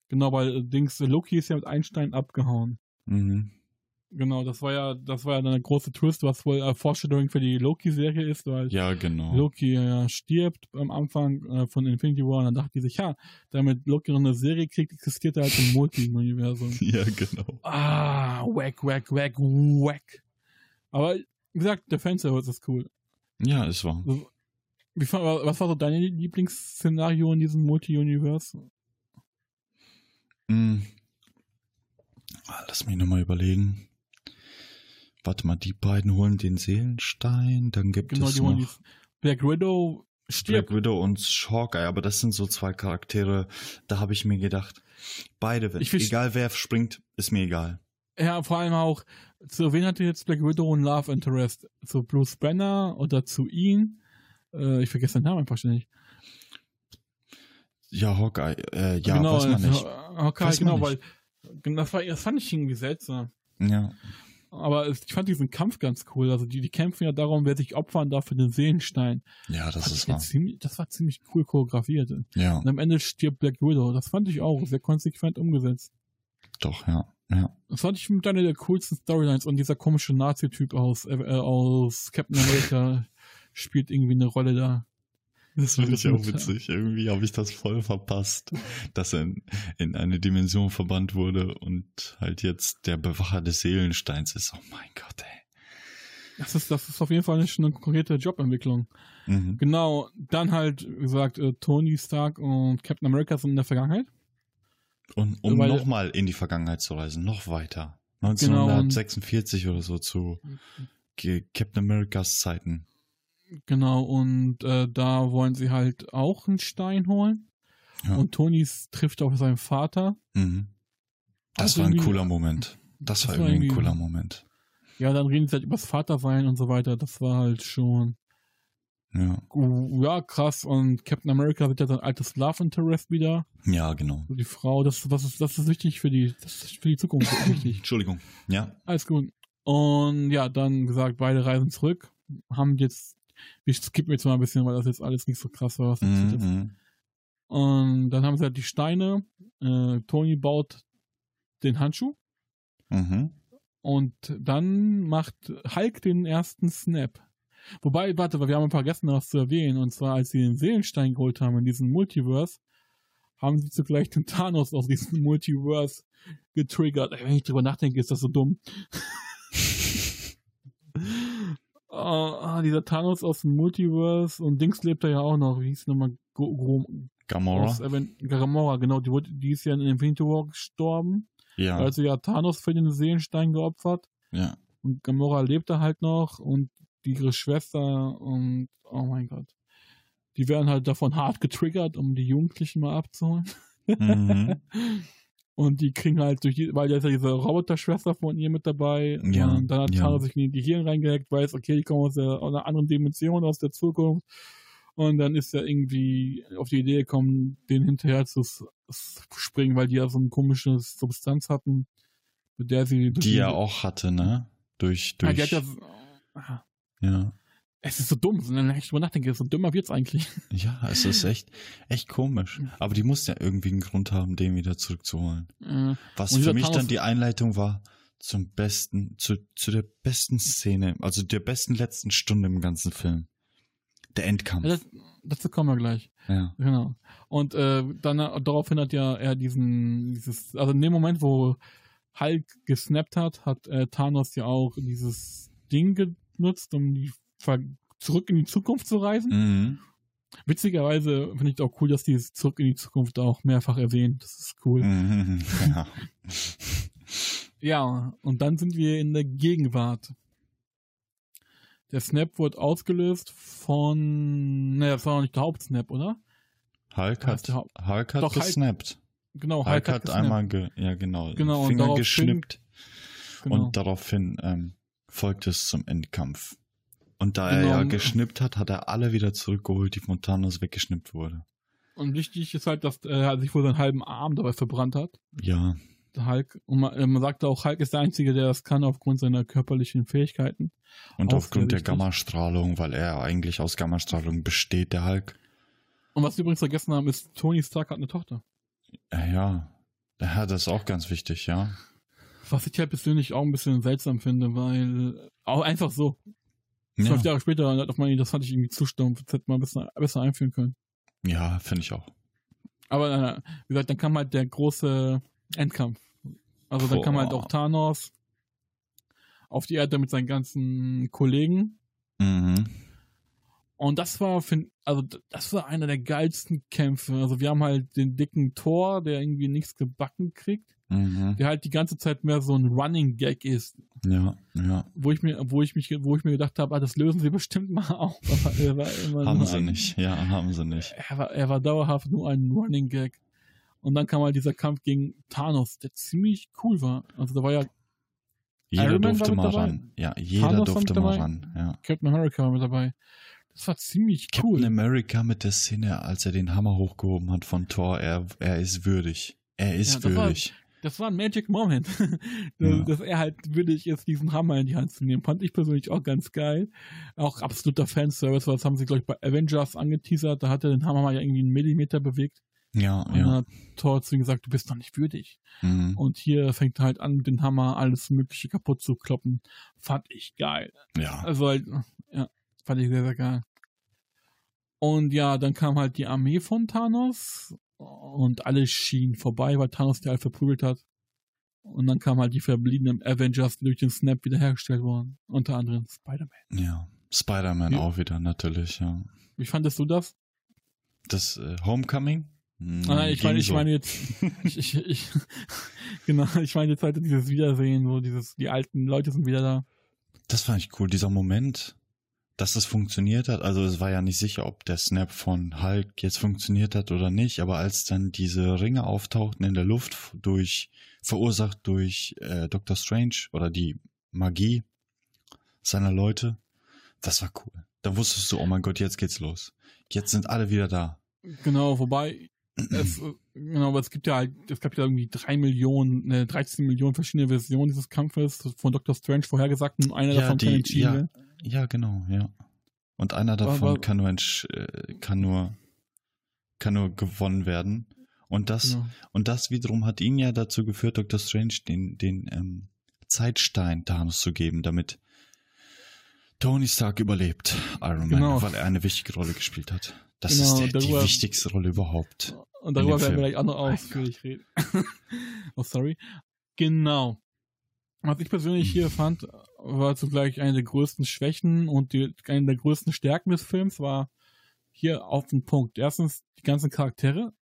Genau, weil äh, Dings, Loki ist ja mit einem Stein abgehauen. Mhm. Genau, das war ja, das war ja dann eine große Twist, was wohl äh, Foreshadowing für die Loki-Serie ist, weil Ja, genau. Loki ja stirbt am Anfang äh, von Infinity War und dann dachte die sich, ja, damit Loki noch eine Serie kriegt, existiert er halt im Multi-Universum. Ja, genau. ah, wack, wack, wack, wack. Aber wie gesagt, der Fanservice ist cool. Ja, es war. Wie, fa- was war so dein Lieblingsszenario in diesem Multi-Universe? Mm. Ah, Lass mich nochmal überlegen. Warte mal, die beiden holen den Seelenstein, dann gibt Genau, es die noch Black Widow stirbt. Black Widow und Hawkeye, aber das sind so zwei Charaktere, da habe ich mir gedacht, beide, Ich egal wer springt, ist mir egal. Ja, vor allem auch, zu wen hatte jetzt Black Widow ein Love Interest? Zu Bruce Banner oder zu ihn? Äh, ich vergesse den Namen einfach ständig. Ja, Hawkeye, äh, ja, genau, weiß man äh, nicht. Okay, Weiß man genau, weil nicht. das, war, das fand ich irgendwie seltsam. Ja, Aber es- ich fand diesen Kampf ganz cool. Also die, die kämpfen ja darum, wer sich opfern darf für den Seelenstein. ja, das Fand ist wahr. ziemlich, das war ziemlich cool choreografiert. Und Ja, am Ende stirbt Black Widow. Das fand ich auch sehr konsequent umgesetzt. doch, ja, ja. Das fand ich mit einer der coolsten Storylines und dieser komische Nazi-Typ aus, äh, aus Captain America spielt irgendwie eine Rolle da. Das finde ich auch witzig. Irgendwie habe ich das voll verpasst, dass er in, in eine Dimension verbannt wurde und halt jetzt der Bewacher des Seelensteins ist. Oh mein Gott, ey. Das ist, das ist auf jeden Fall eine, schon eine konkrete Jobentwicklung. Mhm. Genau, dann halt, wie gesagt, äh, Tony Stark und Captain America sind in der Vergangenheit. Und um nochmal in die Vergangenheit zu reisen, noch weiter. Genau, und- 1946 oder so zu Captain Americas Zeiten. Genau, und äh, da wollen sie halt auch einen Stein holen. Ja. Und Tony trifft auf seinen Vater. Mhm. Das Also war ein irgendwie- cooler Moment. Das, das war war irgendwie ein irgendwie- cooler Moment. Ja, dann reden sie halt übers Vatersein und so weiter. Das war halt schon. Ja. Ja, krass. Und Captain America wird ja sein altes Love Interest wieder. Ja, genau. Die Frau, das, das, ist, das ist wichtig für die, das ist für die Zukunft wichtig. Entschuldigung. Ja. Alles gut. Und ja, dann gesagt, beide reisen zurück. Haben jetzt, wir skippen jetzt mal ein bisschen, weil das jetzt alles nicht so krass war, was passiert ist. Mhm. Und dann haben sie halt die Steine. Äh, Tony baut den Handschuh. Mhm. Und dann macht Hulk den ersten Snap. Wobei, warte, weil wir haben vergessen, was zu erwähnen. Und zwar, als sie den Seelenstein geholt haben in diesem Multiverse, haben sie zugleich den Thanos aus diesem Multiverse getriggert. Wenn ich drüber nachdenke, ist das so dumm. Ah, dieser Thanos aus dem Multiverse und Dings lebt da ja auch noch. Wie hieß nochmal? Go- Go- Gamora. Gamora, genau. Die, wurde, die ist ja in Infinity War gestorben. Ja. Also ja Thanos für den Seelenstein geopfert. ja. Und Gamora lebte halt noch und ihre Schwester und oh mein Gott. Die werden halt davon hart getriggert, um die Jugendlichen mal abzuholen. Mhm. Und die kriegen halt durch die, weil da ist ja diese Roboterschwester von ihr mit dabei. Ja, Und dann hat ja. Thanos sich in die Gehirn reingehackt, weiß, okay, die kommen aus, der, aus einer anderen Dimension, aus der Zukunft. Und dann ist er irgendwie auf die Idee gekommen, den hinterher zu springen, weil die ja so eine komische Substanz hatten, mit der sie... Die er auch hatte, ne? Durch, Ah, durch. die hat ja, ah, ja. Es ist so dumm, wenn ich drüber nachdenke, so dümmer wird's eigentlich. Ja, es ist echt, echt komisch. Aber die muss ja irgendwie einen Grund haben, den wieder zurückzuholen. Äh, Was für mich Thanos- dann die Einleitung war zum besten, zu, zu der besten Szene, also der besten letzten Stunde im ganzen Film. Der Endkampf. das, dazu kommen wir gleich. Ja. Genau. Und äh, dann äh, daraufhin hat ja er diesen, dieses, also in dem Moment, wo Hulk gesnappt hat, hat äh, Thanos ja auch dieses Ding genutzt, um die zurück in die Zukunft zu reisen. Mhm. Witzigerweise finde ich auch cool, dass die es zurück in die Zukunft auch mehrfach erwähnt. Das ist cool. Mhm. Ja. Ja, und dann sind wir in der Gegenwart. Der Snap wurde ausgelöst von, naja, das war noch nicht der Hauptsnap, oder? Hulk hat, Hulk hat Doch, Hulk- gesnappt. Genau, Hulk hat gesnappt. einmal, ge, ja genau, Genau, und Finger daraufhin- geschnippt genau. und daraufhin ähm, folgt es zum Endkampf. Und da er Genau. ja geschnippt hat, hat er alle wieder zurückgeholt, die von Thanos weggeschnippt wurde. Und wichtig ist halt, dass er sich wohl seinen halben Arm dabei verbrannt hat. Ja, Der Hulk. Und man, äh, man sagt auch, Hulk ist der Einzige, der das kann aufgrund seiner körperlichen Fähigkeiten. und Auch aufgrund der. Gammastrahlung, weil er eigentlich aus Gammastrahlung besteht, der Hulk. Und was wir übrigens vergessen haben, ist, Tony Stark hat eine Tochter. Ja, ja. Ja, das ist auch ganz wichtig, ja. Was ich halt persönlich auch ein bisschen seltsam finde, weil auch einfach so. Ja, Zwölf Jahre später, auf meine, das fand ich irgendwie zu stumpf. Das hätte man besser, besser einführen können. ja finde ich auch. Aber äh, wie gesagt, dann kam halt der große Endkampf. Also dann kam halt auch Thanos auf die Erde mit seinen ganzen Kollegen. Mhm. Und das war, find, also das war einer der geilsten Kämpfe. Also wir haben halt den dicken Thor, der irgendwie nichts gebacken kriegt, Mhm. der halt die ganze Zeit mehr so ein Running Gag ist, Ja, ja. wo ich mir, wo ich mich, wo ich mir gedacht habe, ah, das lösen sie bestimmt mal auf. War Haben sie ein, nicht. Ja, haben sie nicht. Er war, er war dauerhaft nur ein Running Gag. Und dann kam halt dieser Kampf gegen Thanos, der ziemlich cool war. Also da war ja Jeder war durfte mal dabei? ran. Ja, jeder Thanos war durfte mal dabei? ran. Ja. Captain America mit dabei. Das war ziemlich Captain cool. America mit der Szene, als er den Hammer hochgehoben hat von Thor, er, er ist würdig. Er ist Ja, das war- würdig. Das war ein Magic Moment. Ja. Dass er halt willig ist, diesen Hammer in die Hand zu nehmen. Fand ich persönlich auch ganz geil. Auch absoluter Fanservice, weil das haben sie, glaube ich, bei Avengers angeteasert. Da hat er den Hammer mal ja irgendwie einen Millimeter bewegt. Ja, Und dann ja. hat Thor zu ihm gesagt, du bist doch nicht würdig. Mhm. Und hier fängt er halt an, mit dem Hammer alles Mögliche kaputt zu kloppen. Fand ich geil. Ja. Also halt, ja, fand ich sehr, sehr geil. Und ja, dann kam halt die Armee von Thanos und alles schien vorbei, weil Thanos die halt verprügelt hat. Und dann kamen halt die verbliebenen Avengers, die durch den Snap wiederhergestellt wurden. Unter anderem Spider-Man. Ja. Spider-Man Ja. auch wieder, natürlich, ja. Wie fandest du das? Das äh, Homecoming? Hm, Ah, nein, ich meine, ich so. meine jetzt, ich, ich, ich, genau, ich meine jetzt halt dieses Wiedersehen, so dieses, die alten Leute sind wieder da. Das fand ich cool, dieser Moment, dass das funktioniert hat. Also es war ja nicht sicher, ob der Snap von Hulk jetzt funktioniert hat oder nicht, aber als dann diese Ringe auftauchten in der Luft durch verursacht durch äh, Doctor Strange oder die Magie seiner Leute, das war cool. Da wusstest du, oh mein Gott, jetzt geht's los. Jetzt sind alle wieder da. Genau, wobei es, äh, genau, aber es gibt ja halt, es gab ja irgendwie drei Millionen, ne, 13 Millionen verschiedene Versionen dieses Kampfes von Dr. Strange vorhergesagt und einer Ja, davon kann die- entschieden ja. Ja, genau, ja. Und einer davon Aber- kann nur, äh, kann nur, kann nur gewonnen werden. Und das, Genau. und das wiederum hat ihn ja dazu geführt, Dr. Strange den, den ähm, Zeitstein Thanos zu geben, damit Tony Stark überlebt, Iron Man, Genau. weil er eine wichtige Rolle gespielt hat. Das Genau, ist der, die darüber- wichtigste Rolle überhaupt. Und darüber werden wir gleich auch noch ausführlich reden. oh, sorry. Genau. Was ich persönlich hier fand, war zugleich eine der größten Schwächen und die, eine der größten Stärken des Films war hier auf den Punkt. Erstens die ganzen Charaktere,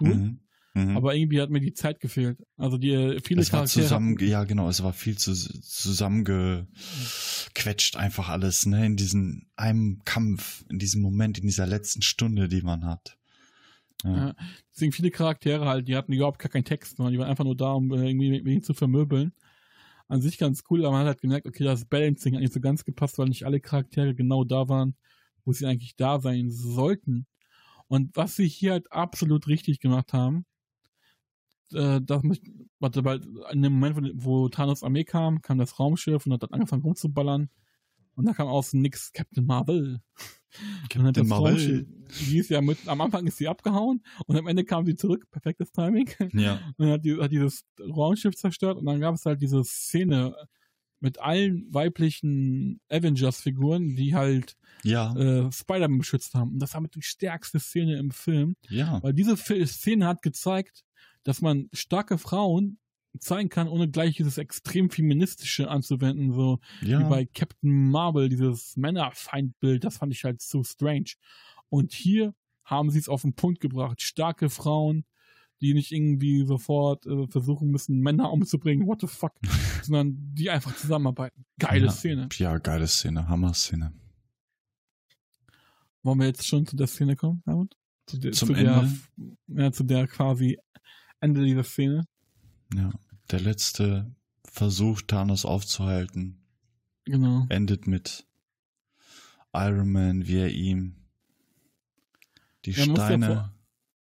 cool, Mhm. Mhm. aber irgendwie hat mir die Zeit gefehlt. Also die äh, viele es war zusammen, ja genau, es war viel zu, zusammengequetscht einfach alles, ne, in diesem einem Kampf, in diesem Moment, in dieser letzten Stunde, die man hat. Ja. Deswegen viele Charaktere halt, die hatten überhaupt gar keinen Text, sondern die waren einfach nur da, um äh, irgendwie mit ihm zu vermöbeln. An sich ganz cool, aber man hat halt gemerkt, okay, das Balancing hat nicht so ganz gepasst, weil nicht alle Charaktere genau da waren, wo sie eigentlich da sein sollten. Und was sie hier halt absolut richtig gemacht haben, äh, das warte, weil in dem Moment, wo, Thanos Armee kam, kam das Raumschiff und hat dann angefangen rumzuballern. Und da kam aus Nix Captain Marvel. Captain Marvel. Die ist ja mit, am Anfang ist sie abgehauen und am Ende kam sie zurück, perfektes Timing. Ja, Und hat, die, hat dieses Raumschiff zerstört und dann gab es halt diese Szene mit allen weiblichen Avengers-Figuren, die halt ja, äh, Spider-Man beschützt haben. Und das war mit die stärkste Szene im Film, ja, weil diese Szene hat gezeigt, dass man starke Frauen zeigen kann, ohne gleich dieses extrem feministische anzuwenden, so wie ja, bei Captain Marvel, dieses Männerfeindbild, das fand ich halt so strange. Und hier haben sie es auf den Punkt gebracht. Starke Frauen, die nicht irgendwie sofort äh, versuchen müssen, Männer umzubringen, what the fuck, sondern die einfach zusammenarbeiten. Geile ja, Szene. Ja, geile Szene, Hammer-Szene. Wollen wir jetzt schon zu der Szene kommen, Helmut? Zu der, Zum zu der, Ende? Ja, zu der quasi Ende dieser Szene. Ja, der letzte Versuch, Thanos aufzuhalten, Genau. endet mit Iron Man, wie er ihm die Ja, man muss ja Steine,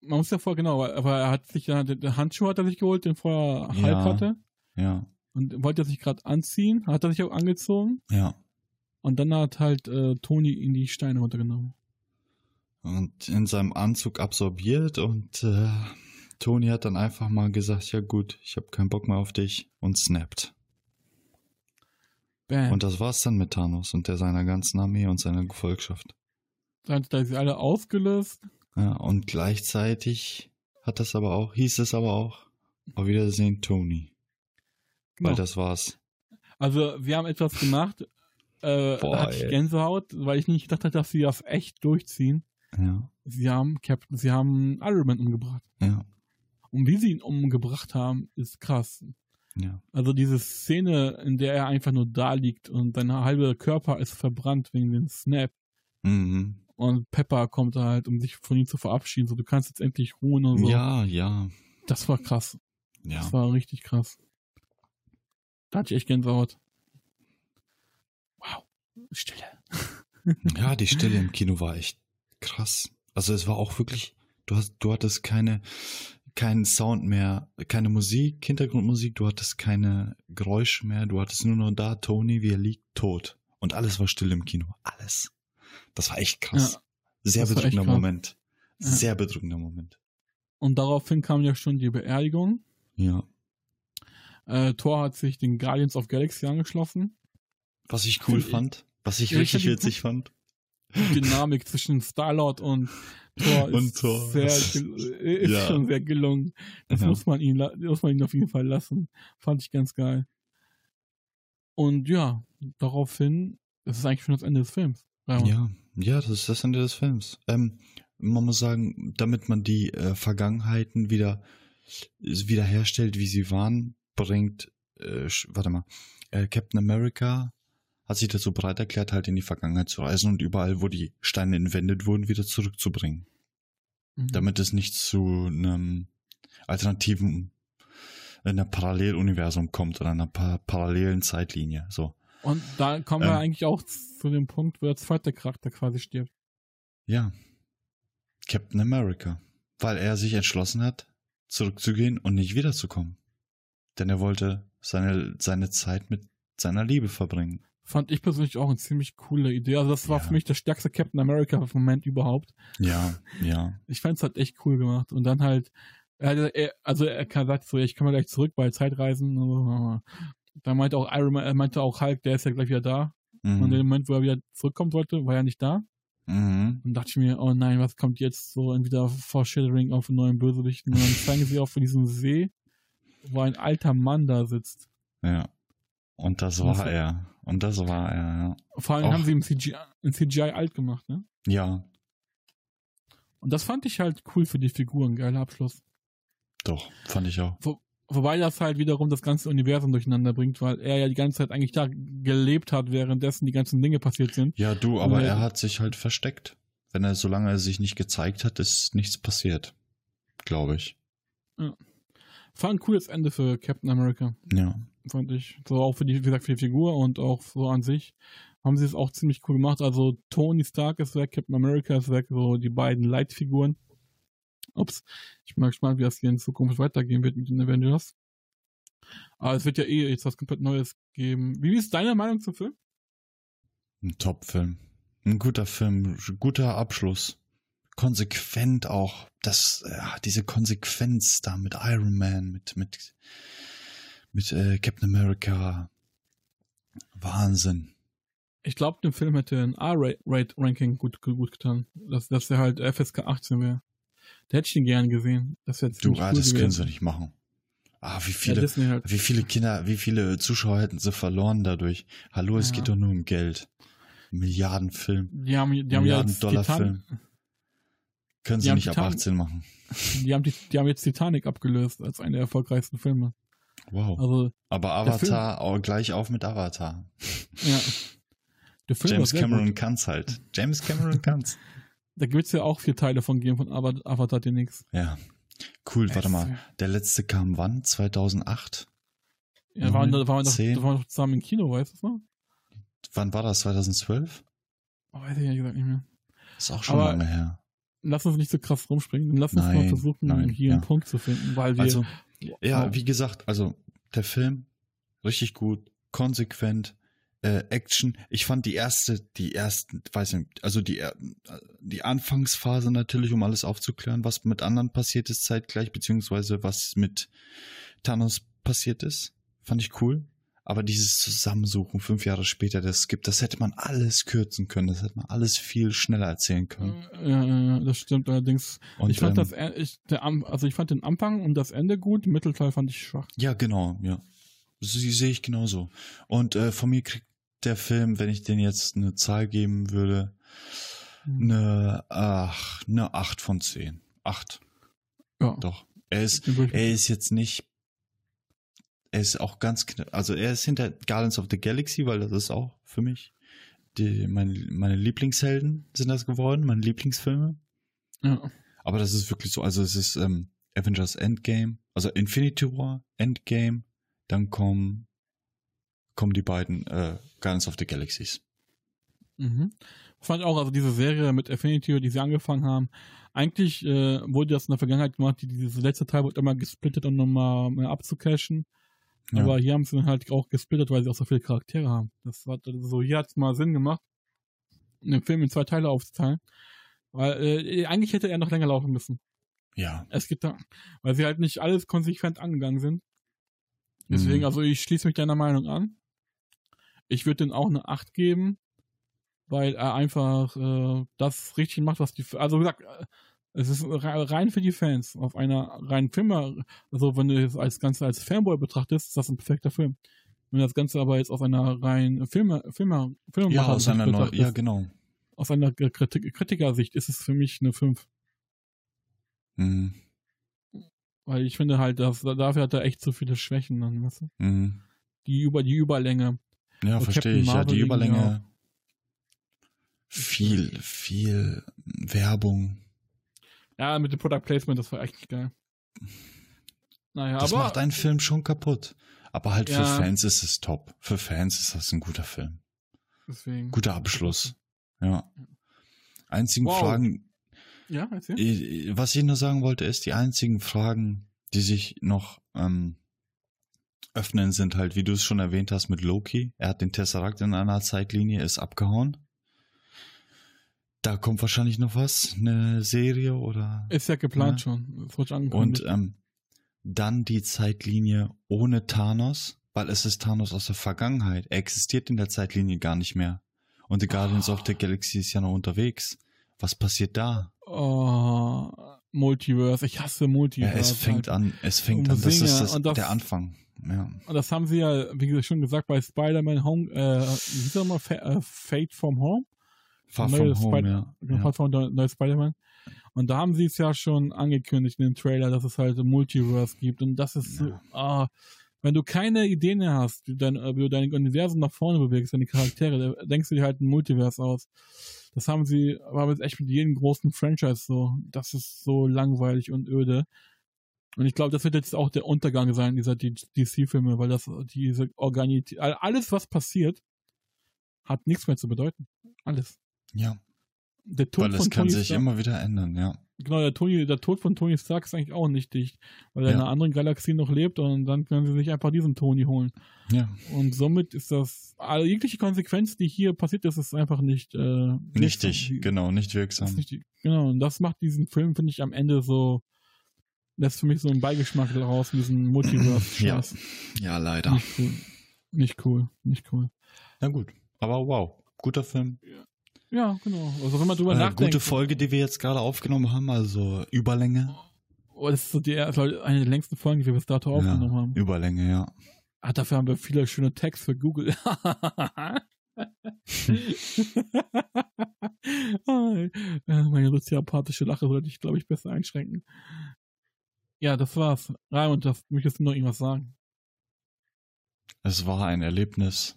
Man muss ja vor, genau, aber er hat sich ja, den Handschuh hat er sich geholt, den vorher Hulk Ja. hatte. ja, Und wollte er sich gerade anziehen, hat er sich auch angezogen. ja, Und dann hat halt äh, Toni ihn die Steine runtergenommen. und in seinem Anzug absorbiert und äh, Tony hat dann einfach mal gesagt, ja gut, ich habe keinen Bock mehr auf dich und snappt. Bam. Und das war's dann mit Thanos und der seiner ganzen Armee und seiner Gefolgschaft. dann hat er sie alle ausgelöst. Ja, und gleichzeitig hat das aber auch, hieß es aber auch, auf Wiedersehen Tony. Genau. Weil das war's. Also wir haben etwas gemacht, äh, Boah, da hatte ich. Gänsehaut, weil ich nicht gedacht hatte, dass sie das echt durchziehen. Ja, Sie haben Captain, sie haben Iron Man umgebracht. ja, Und wie sie ihn umgebracht haben, ist krass. ja. Also diese Szene, in der er einfach nur da liegt und sein halber Körper ist verbrannt wegen dem Snap. Mhm. Und Pepper kommt da halt, um sich von ihm zu verabschieden. So, du kannst jetzt endlich ruhen und so. Ja, ja, Das war krass. ja. Das war richtig krass. Da hatte ich echt Gänsehaut. Wow. Stille. Ja, die Stille im Kino war echt krass. Also es war auch wirklich, du hast, du hattest keine, keinen Sound mehr, keine Musik, Hintergrundmusik, du hattest keine Geräusche mehr, du hattest nur noch da Tony, wie er liegt, tot. Und alles war still im Kino. Alles. Das war echt krass. Ja, Sehr bedrückender krass. Moment. Ja. Sehr bedrückender Moment. Und daraufhin kam ja schon die Beerdigung. Ja. Äh, Thor hat sich den Guardians of Galaxy angeschlossen. Was ich cool ich- fand, was ich Ja, ich richtig witzig fand. Die Dynamik zwischen Star-Lord und Thor ist, Und Thor. Sehr, gel- ist Ja. schon sehr gelungen. Das Ja. muss man ihn, muss man ihn auf jeden Fall lassen. Fand ich ganz geil. Und ja, daraufhin, das ist eigentlich schon das Ende des Films. Ja. Ja, ja, das ist das Ende des Films. Ähm, man muss sagen, damit man die äh, Vergangenheiten wieder wiederherstellt, wie sie waren, bringt, äh, warte mal, äh, Captain America hat sich dazu bereit erklärt, halt in die Vergangenheit zu reisen und überall, wo die Steine entwendet wurden, wieder zurückzubringen. Mhm. Damit es nicht zu einem alternativen, einer Paralleluniversum kommt oder einer pa parallelen Zeitlinie. So. Und da kommen wir Ähm. eigentlich auch zu dem Punkt, wo der zweite Charakter quasi stirbt. Ja. Captain America. Weil er sich entschlossen hat, zurückzugehen und nicht wiederzukommen. Denn er wollte seine, seine Zeit mit seiner Liebe verbringen. Fand ich persönlich auch eine ziemlich coole Idee. Also das war Ja. für mich der stärkste Captain America-Moment überhaupt. Ja, ja. Ich fand es halt echt cool gemacht. Und dann halt, er, er, also er sagt so, ich kann mal gleich zurück bei Zeitreisen. Da meinte auch Iron Man, er meinte auch Hulk, der ist ja gleich wieder da. Und in Mhm. dem Moment, wo er wieder zurückkommen wollte, war er nicht da. Mhm. Und dachte ich mir, oh nein, was kommt jetzt so entweder Foreshadowing auf einen neuen Bösewichten und dann zeigen sie auch von diesem See, wo ein alter Mann da sitzt. Ja. Und das war er. Und das war er, ja. Vor allem Och. haben sie im CGI, im CGI alt gemacht, ne? Ja, Und das fand ich halt cool für die Figuren, geiler Abschluss. doch, fand ich auch. Wobei das halt wiederum das ganze Universum durcheinander bringt, weil er ja die ganze Zeit eigentlich da gelebt hat, währenddessen die ganzen Dinge passiert sind. Ja, du, aber Ja. er hat sich halt versteckt. Wenn er, solange er sich nicht gezeigt hat, ist nichts passiert. Glaube ich. War ein cooles Ende für Captain America, Ja. Fand ich. So auch für die, wie gesagt, für die Figur und auch so an sich haben sie es auch ziemlich cool gemacht. Also Tony Stark ist weg, Captain America ist weg, so die beiden Leitfiguren. Ups, ich bin mal gespannt, wie das hier in Zukunft weitergehen wird mit den Avengers. Aber es wird ja eh jetzt was komplett Neues geben. Wie ist deine Meinung zum Film? Ein Top-Film. Ein guter Film, guter Abschluss. Konsequent auch. Das, ja, diese Konsequenz da mit Iron Man, mit, mit, mit äh, Captain America. Wahnsinn. Ich glaube, dem Film hätte ein R-Rate-Ranking gut, gut getan. Dass, dass er halt FSK 18 wäre. Da hätte ich ihn gern gesehen. Das wäre Du, ah, cool das können gewesen. sie nicht machen. Ah, wie Ja, viele, Disney halt. wie viele Kinder, wie viele Zuschauer hätten sie verloren dadurch? Hallo, es Ja. geht doch nur um Geld. Milliardenfilm. Die haben, die Milliarden-Dollar-Film. Können sie nicht ab Titan- 18 machen. die haben, die, die haben jetzt Titanic abgelöst als einen der erfolgreichsten Filme. Wow. Also, Aber Film- Avatar, auch gleich auf mit Avatar. ja. James Cameron kann's halt. James Cameron kann's. Da es ja auch vier Teile von geben, von Ava- Avatar demnächst. Ja. Cool, warte mal. Der letzte kam wann? 2008? Ja, waren, da waren wir da waren wir zusammen im Kino, weißt du noch? Wann war das? 2012? Oh, weiß ich ehrlich gesagt nicht mehr. Ist auch schon Aber- lange her. Lass uns nicht so krass rumspringen. Lass uns mal Nein, versuchen, nein, hier ja. einen Punkt zu finden, weil wir. Also, ja, Oh. wie gesagt, also der Film richtig gut, konsequent, äh, Action. Ich fand die erste, die ersten, weiß nicht, also die er- die Anfangsphase natürlich, um alles aufzuklären, was mit anderen passiert ist zeitgleich, beziehungsweise was mit Thanos passiert ist, fand ich cool. Aber dieses Zusammensuchen fünf Jahre später, das gibt, das hätte man alles kürzen können, das hätte man alles viel schneller erzählen können. Ja, das stimmt allerdings. Und, ich fand ähm, das, ich, der, also ich fand den Anfang und das Ende gut, den Mittelteil fand ich schwach. Ja, genau, ja. Sie sehe ich genauso. Und äh, von mir kriegt der Film, wenn ich den jetzt eine Zahl geben würde, Hm. eine, ach, eine 8 von 10. 8, Ja, doch. Er ist, er ist jetzt nicht, er ist auch ganz knapp, also er ist hinter Guardians of the Galaxy, weil das ist auch für mich, die, meine, meine Lieblingshelden sind das geworden, meine Lieblingsfilme. ja. Aber das ist wirklich so, also es ist ähm, Avengers Endgame, also Infinity War, Endgame, dann kommen, kommen die beiden äh, Guardians of the Galaxies. Mhm. Fand auch, also diese Serie mit Affinity, die sie angefangen haben, eigentlich äh, wurde das in der Vergangenheit gemacht, die, dieses letzte Teil wurde immer gesplittet, um nochmal mehr abzucashen. Ja. Aber hier haben sie dann halt auch gesplittet, weil sie auch so viele Charaktere haben. Das hat also so, hier hat es mal Sinn gemacht, den Film in zwei Teile aufzuteilen. Weil äh, eigentlich hätte er noch länger laufen müssen. ja. Es gibt da, weil sie halt nicht alles konsequent angegangen sind. Deswegen, Mhm. also ich schließe mich deiner Meinung an. Ich würde den auch eine 8 geben, weil er einfach äh, das richtig macht, was die, also wie gesagt, äh, es ist re- rein für die Fans. Auf einer reinen Film, also wenn du es als Ganze als Fanboy betrachtest, ist das ein perfekter Film. Wenn du das Ganze aber jetzt aus einer reinen Film, Film, Film Ja, aus einer Neu ja, genau. aus einer Kritik Kritikersicht ist es für mich eine 5. Mhm. Weil ich finde halt, dass, dafür hat er echt zu viele Schwächen dann, weißt du? Mhm. Die über die Überlänge. Ja, Und verstehe ich. Ja, die Überlänge. Viel, viel Werbung. Ja, mit dem Product Placement, das war echt nicht geil. Naja, Das aber macht einen Film schon kaputt. Aber halt Ja. für Fans ist es top. Für Fans ist das ein guter Film. Deswegen. Guter Abschluss. Ja. Einzigen Wow. Fragen, Ja, erzähl. äh, was ich nur sagen wollte, ist, die einzigen Fragen, die sich noch ähm, öffnen, sind halt, wie du es schon erwähnt hast, mit Loki. Er hat den Tesseract in einer Zeitlinie, ist abgehauen. Da kommt wahrscheinlich noch was, eine Serie oder Ist ja geplant Ja. schon. Wurde schon und angekündigt. ähm, dann die Zeitlinie ohne Thanos, weil es ist Thanos aus der Vergangenheit. Er existiert in der Zeitlinie gar nicht mehr. Und die Guardians of the Galaxy ist ja noch unterwegs. Was passiert da? oh, Multiverse. Ich hasse Ja, Multiverse. es fängt halt. an, es fängt an. Das ist das, das- der Anfang. Ja. Und das haben sie ja, wie gesagt, schon gesagt, bei Spider-Man Home, äh, wie Fa äh, Fate from Home? Far Neue from home, ja. Genau, ja. Far from Home, neues Spider-Man. Und da haben sie es ja schon angekündigt in dem Trailer, dass es halt ein Multiverse gibt. Und das ist so, Ja. ah, wenn du keine Ideen mehr hast, wie, dein, wie du dein Universum nach vorne bewegst, deine Charaktere, da denkst du dir halt ein Multiverse aus. Das haben sie, aber jetzt echt mit jedem großen Franchise so. Das ist so langweilig und öde. Und ich glaube, das wird jetzt auch der Untergang sein dieser DC-Filme, weil das diese Organität, alles was passiert, hat nichts mehr zu bedeuten. Alles. Ja. Der Tod Weil es kann Tony sich Stark, immer wieder ändern, ja. genau, der, Tony, der Tod von Tony Stark ist eigentlich auch nicht dicht, weil er in Ja. einer anderen Galaxie noch lebt und dann können sie sich einfach diesen Tony holen. Ja. Und somit ist das, also jegliche Konsequenz, die hier passiert ist, ist einfach nicht, äh, Nichtig, wirksam. genau, nicht wirksam. nicht die, genau, und das macht diesen Film, finde ich, am Ende so, lässt für mich so einen Beigeschmack raus, diesen multiverse Ja. Ja, leider. Nicht cool. Nicht cool, nicht cool. Na gut. Aber wow, guter Film. Ja, genau. Also wenn man drüber Äh, nachdenkt. gute Folge, die wir jetzt gerade aufgenommen haben, also Überlänge. Oh, das ist so die, also eine der längsten Folgen, die wir bis dato aufgenommen ja, haben. Überlänge, ja. Ah, dafür haben wir viele schöne Tags für Google. äh, meine soziopathische Lache sollte ich, glaube ich, besser einschränken. Ja, das war's. Raimund, das möchtest du noch irgendwas sagen? Es war ein Erlebnis.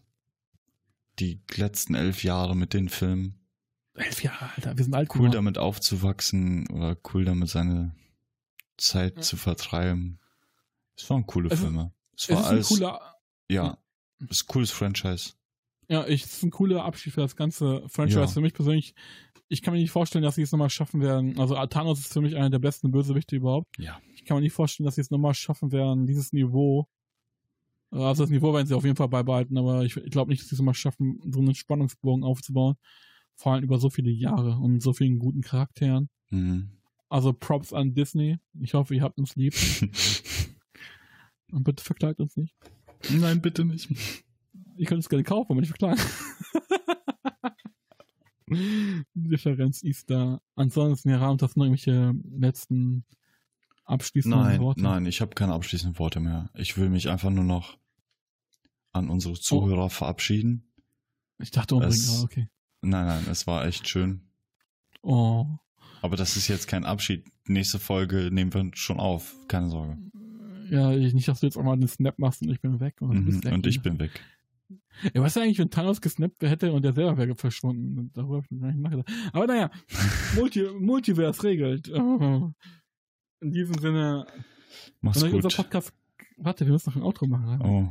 Die letzten elf Jahre mit den Filmen. Elf Jahre, Alter, wir sind alt Cool damit aufzuwachsen oder cool damit seine Zeit Ja. zu vertreiben. Es waren coole Es Filme. Es Es war ist ein alles, cooler, ja, es ist ein cooles Franchise. ja, ich, es ist ein cooler Abschied für das ganze Franchise. Ja. Für mich persönlich, ich kann mir nicht vorstellen, dass sie es nochmal schaffen werden. Also Thanos ist für mich einer der besten Bösewichte überhaupt. Ja. Ich kann mir nicht vorstellen, dass sie es nochmal schaffen werden, dieses Niveau. Also das Niveau werden sie auf jeden Fall beibehalten, aber ich, ich glaube nicht, dass sie es nochmal schaffen, so einen Spannungsbogen aufzubauen. Vor allem über so viele Jahre und so vielen guten Charakteren. Mhm. Also Props an Disney. Ich hoffe, ihr habt uns lieb. Und bitte verklagt uns nicht. Nein, bitte nicht. Ihr könnt es gerne kaufen, aber nicht verklagen. Die Differenz ist da. Ansonsten, Herr Rahm, das noch irgendwelche letzten abschließenden Nein, Worte? nein, ich habe keine abschließenden Worte mehr. Ich will mich einfach nur noch an unsere Zuhörer verabschieden. Ich dachte unbedingt, Es- aber okay. Nein, nein, es war echt schön. Oh. Aber das ist jetzt kein Abschied. Nächste Folge nehmen wir schon auf. Keine Sorge. Ja, ich, nicht, dass du jetzt auch mal einen Snap machst und ich bin weg. Und, Mhm, weg. und ich bin weg. Ja, was ist eigentlich, wenn Thanos gesnappt hätte und der selber wäre verschwunden? Darüber habe ich noch gar nicht nachgedacht. Aber naja, Multi Multiverse regelt. Oh. In diesem Sinne, Mach's euch unser gut. Podcast. Warte, wir müssen noch ein Outro machen. Oh,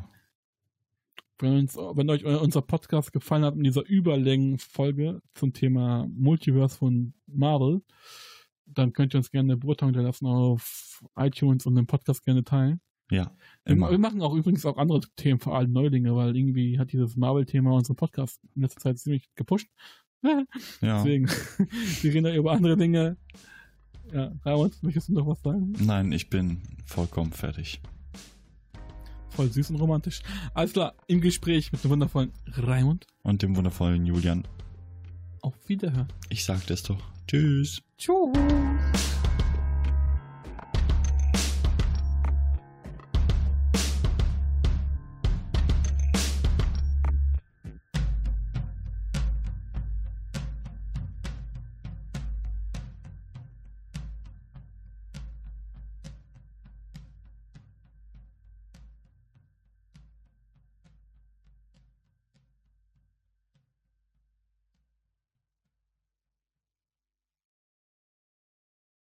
Wenn, uns, wenn euch unser Podcast gefallen hat in dieser Überlängenfolge zum Thema Multiverse von Marvel, dann könnt ihr uns gerne eine Beurteilung hinterlassen auf iTunes und den Podcast gerne teilen. ja, Wir, immer. wir machen auch übrigens auch andere Themen, vor allem Neulinge, weil irgendwie hat dieses Marvel-Thema unseren Podcast in letzter Zeit ziemlich gepusht. Ja. Deswegen, wir reden da über andere Dinge. Ja, Raimund, möchtest du noch was sagen? Nein, ich bin vollkommen fertig. Voll süß und romantisch. Alles klar, im Gespräch mit dem wundervollen Raimund. Und dem wundervollen Julian. Auf Wiederhören. Ich sagte es doch. Tschüss. Tschüss.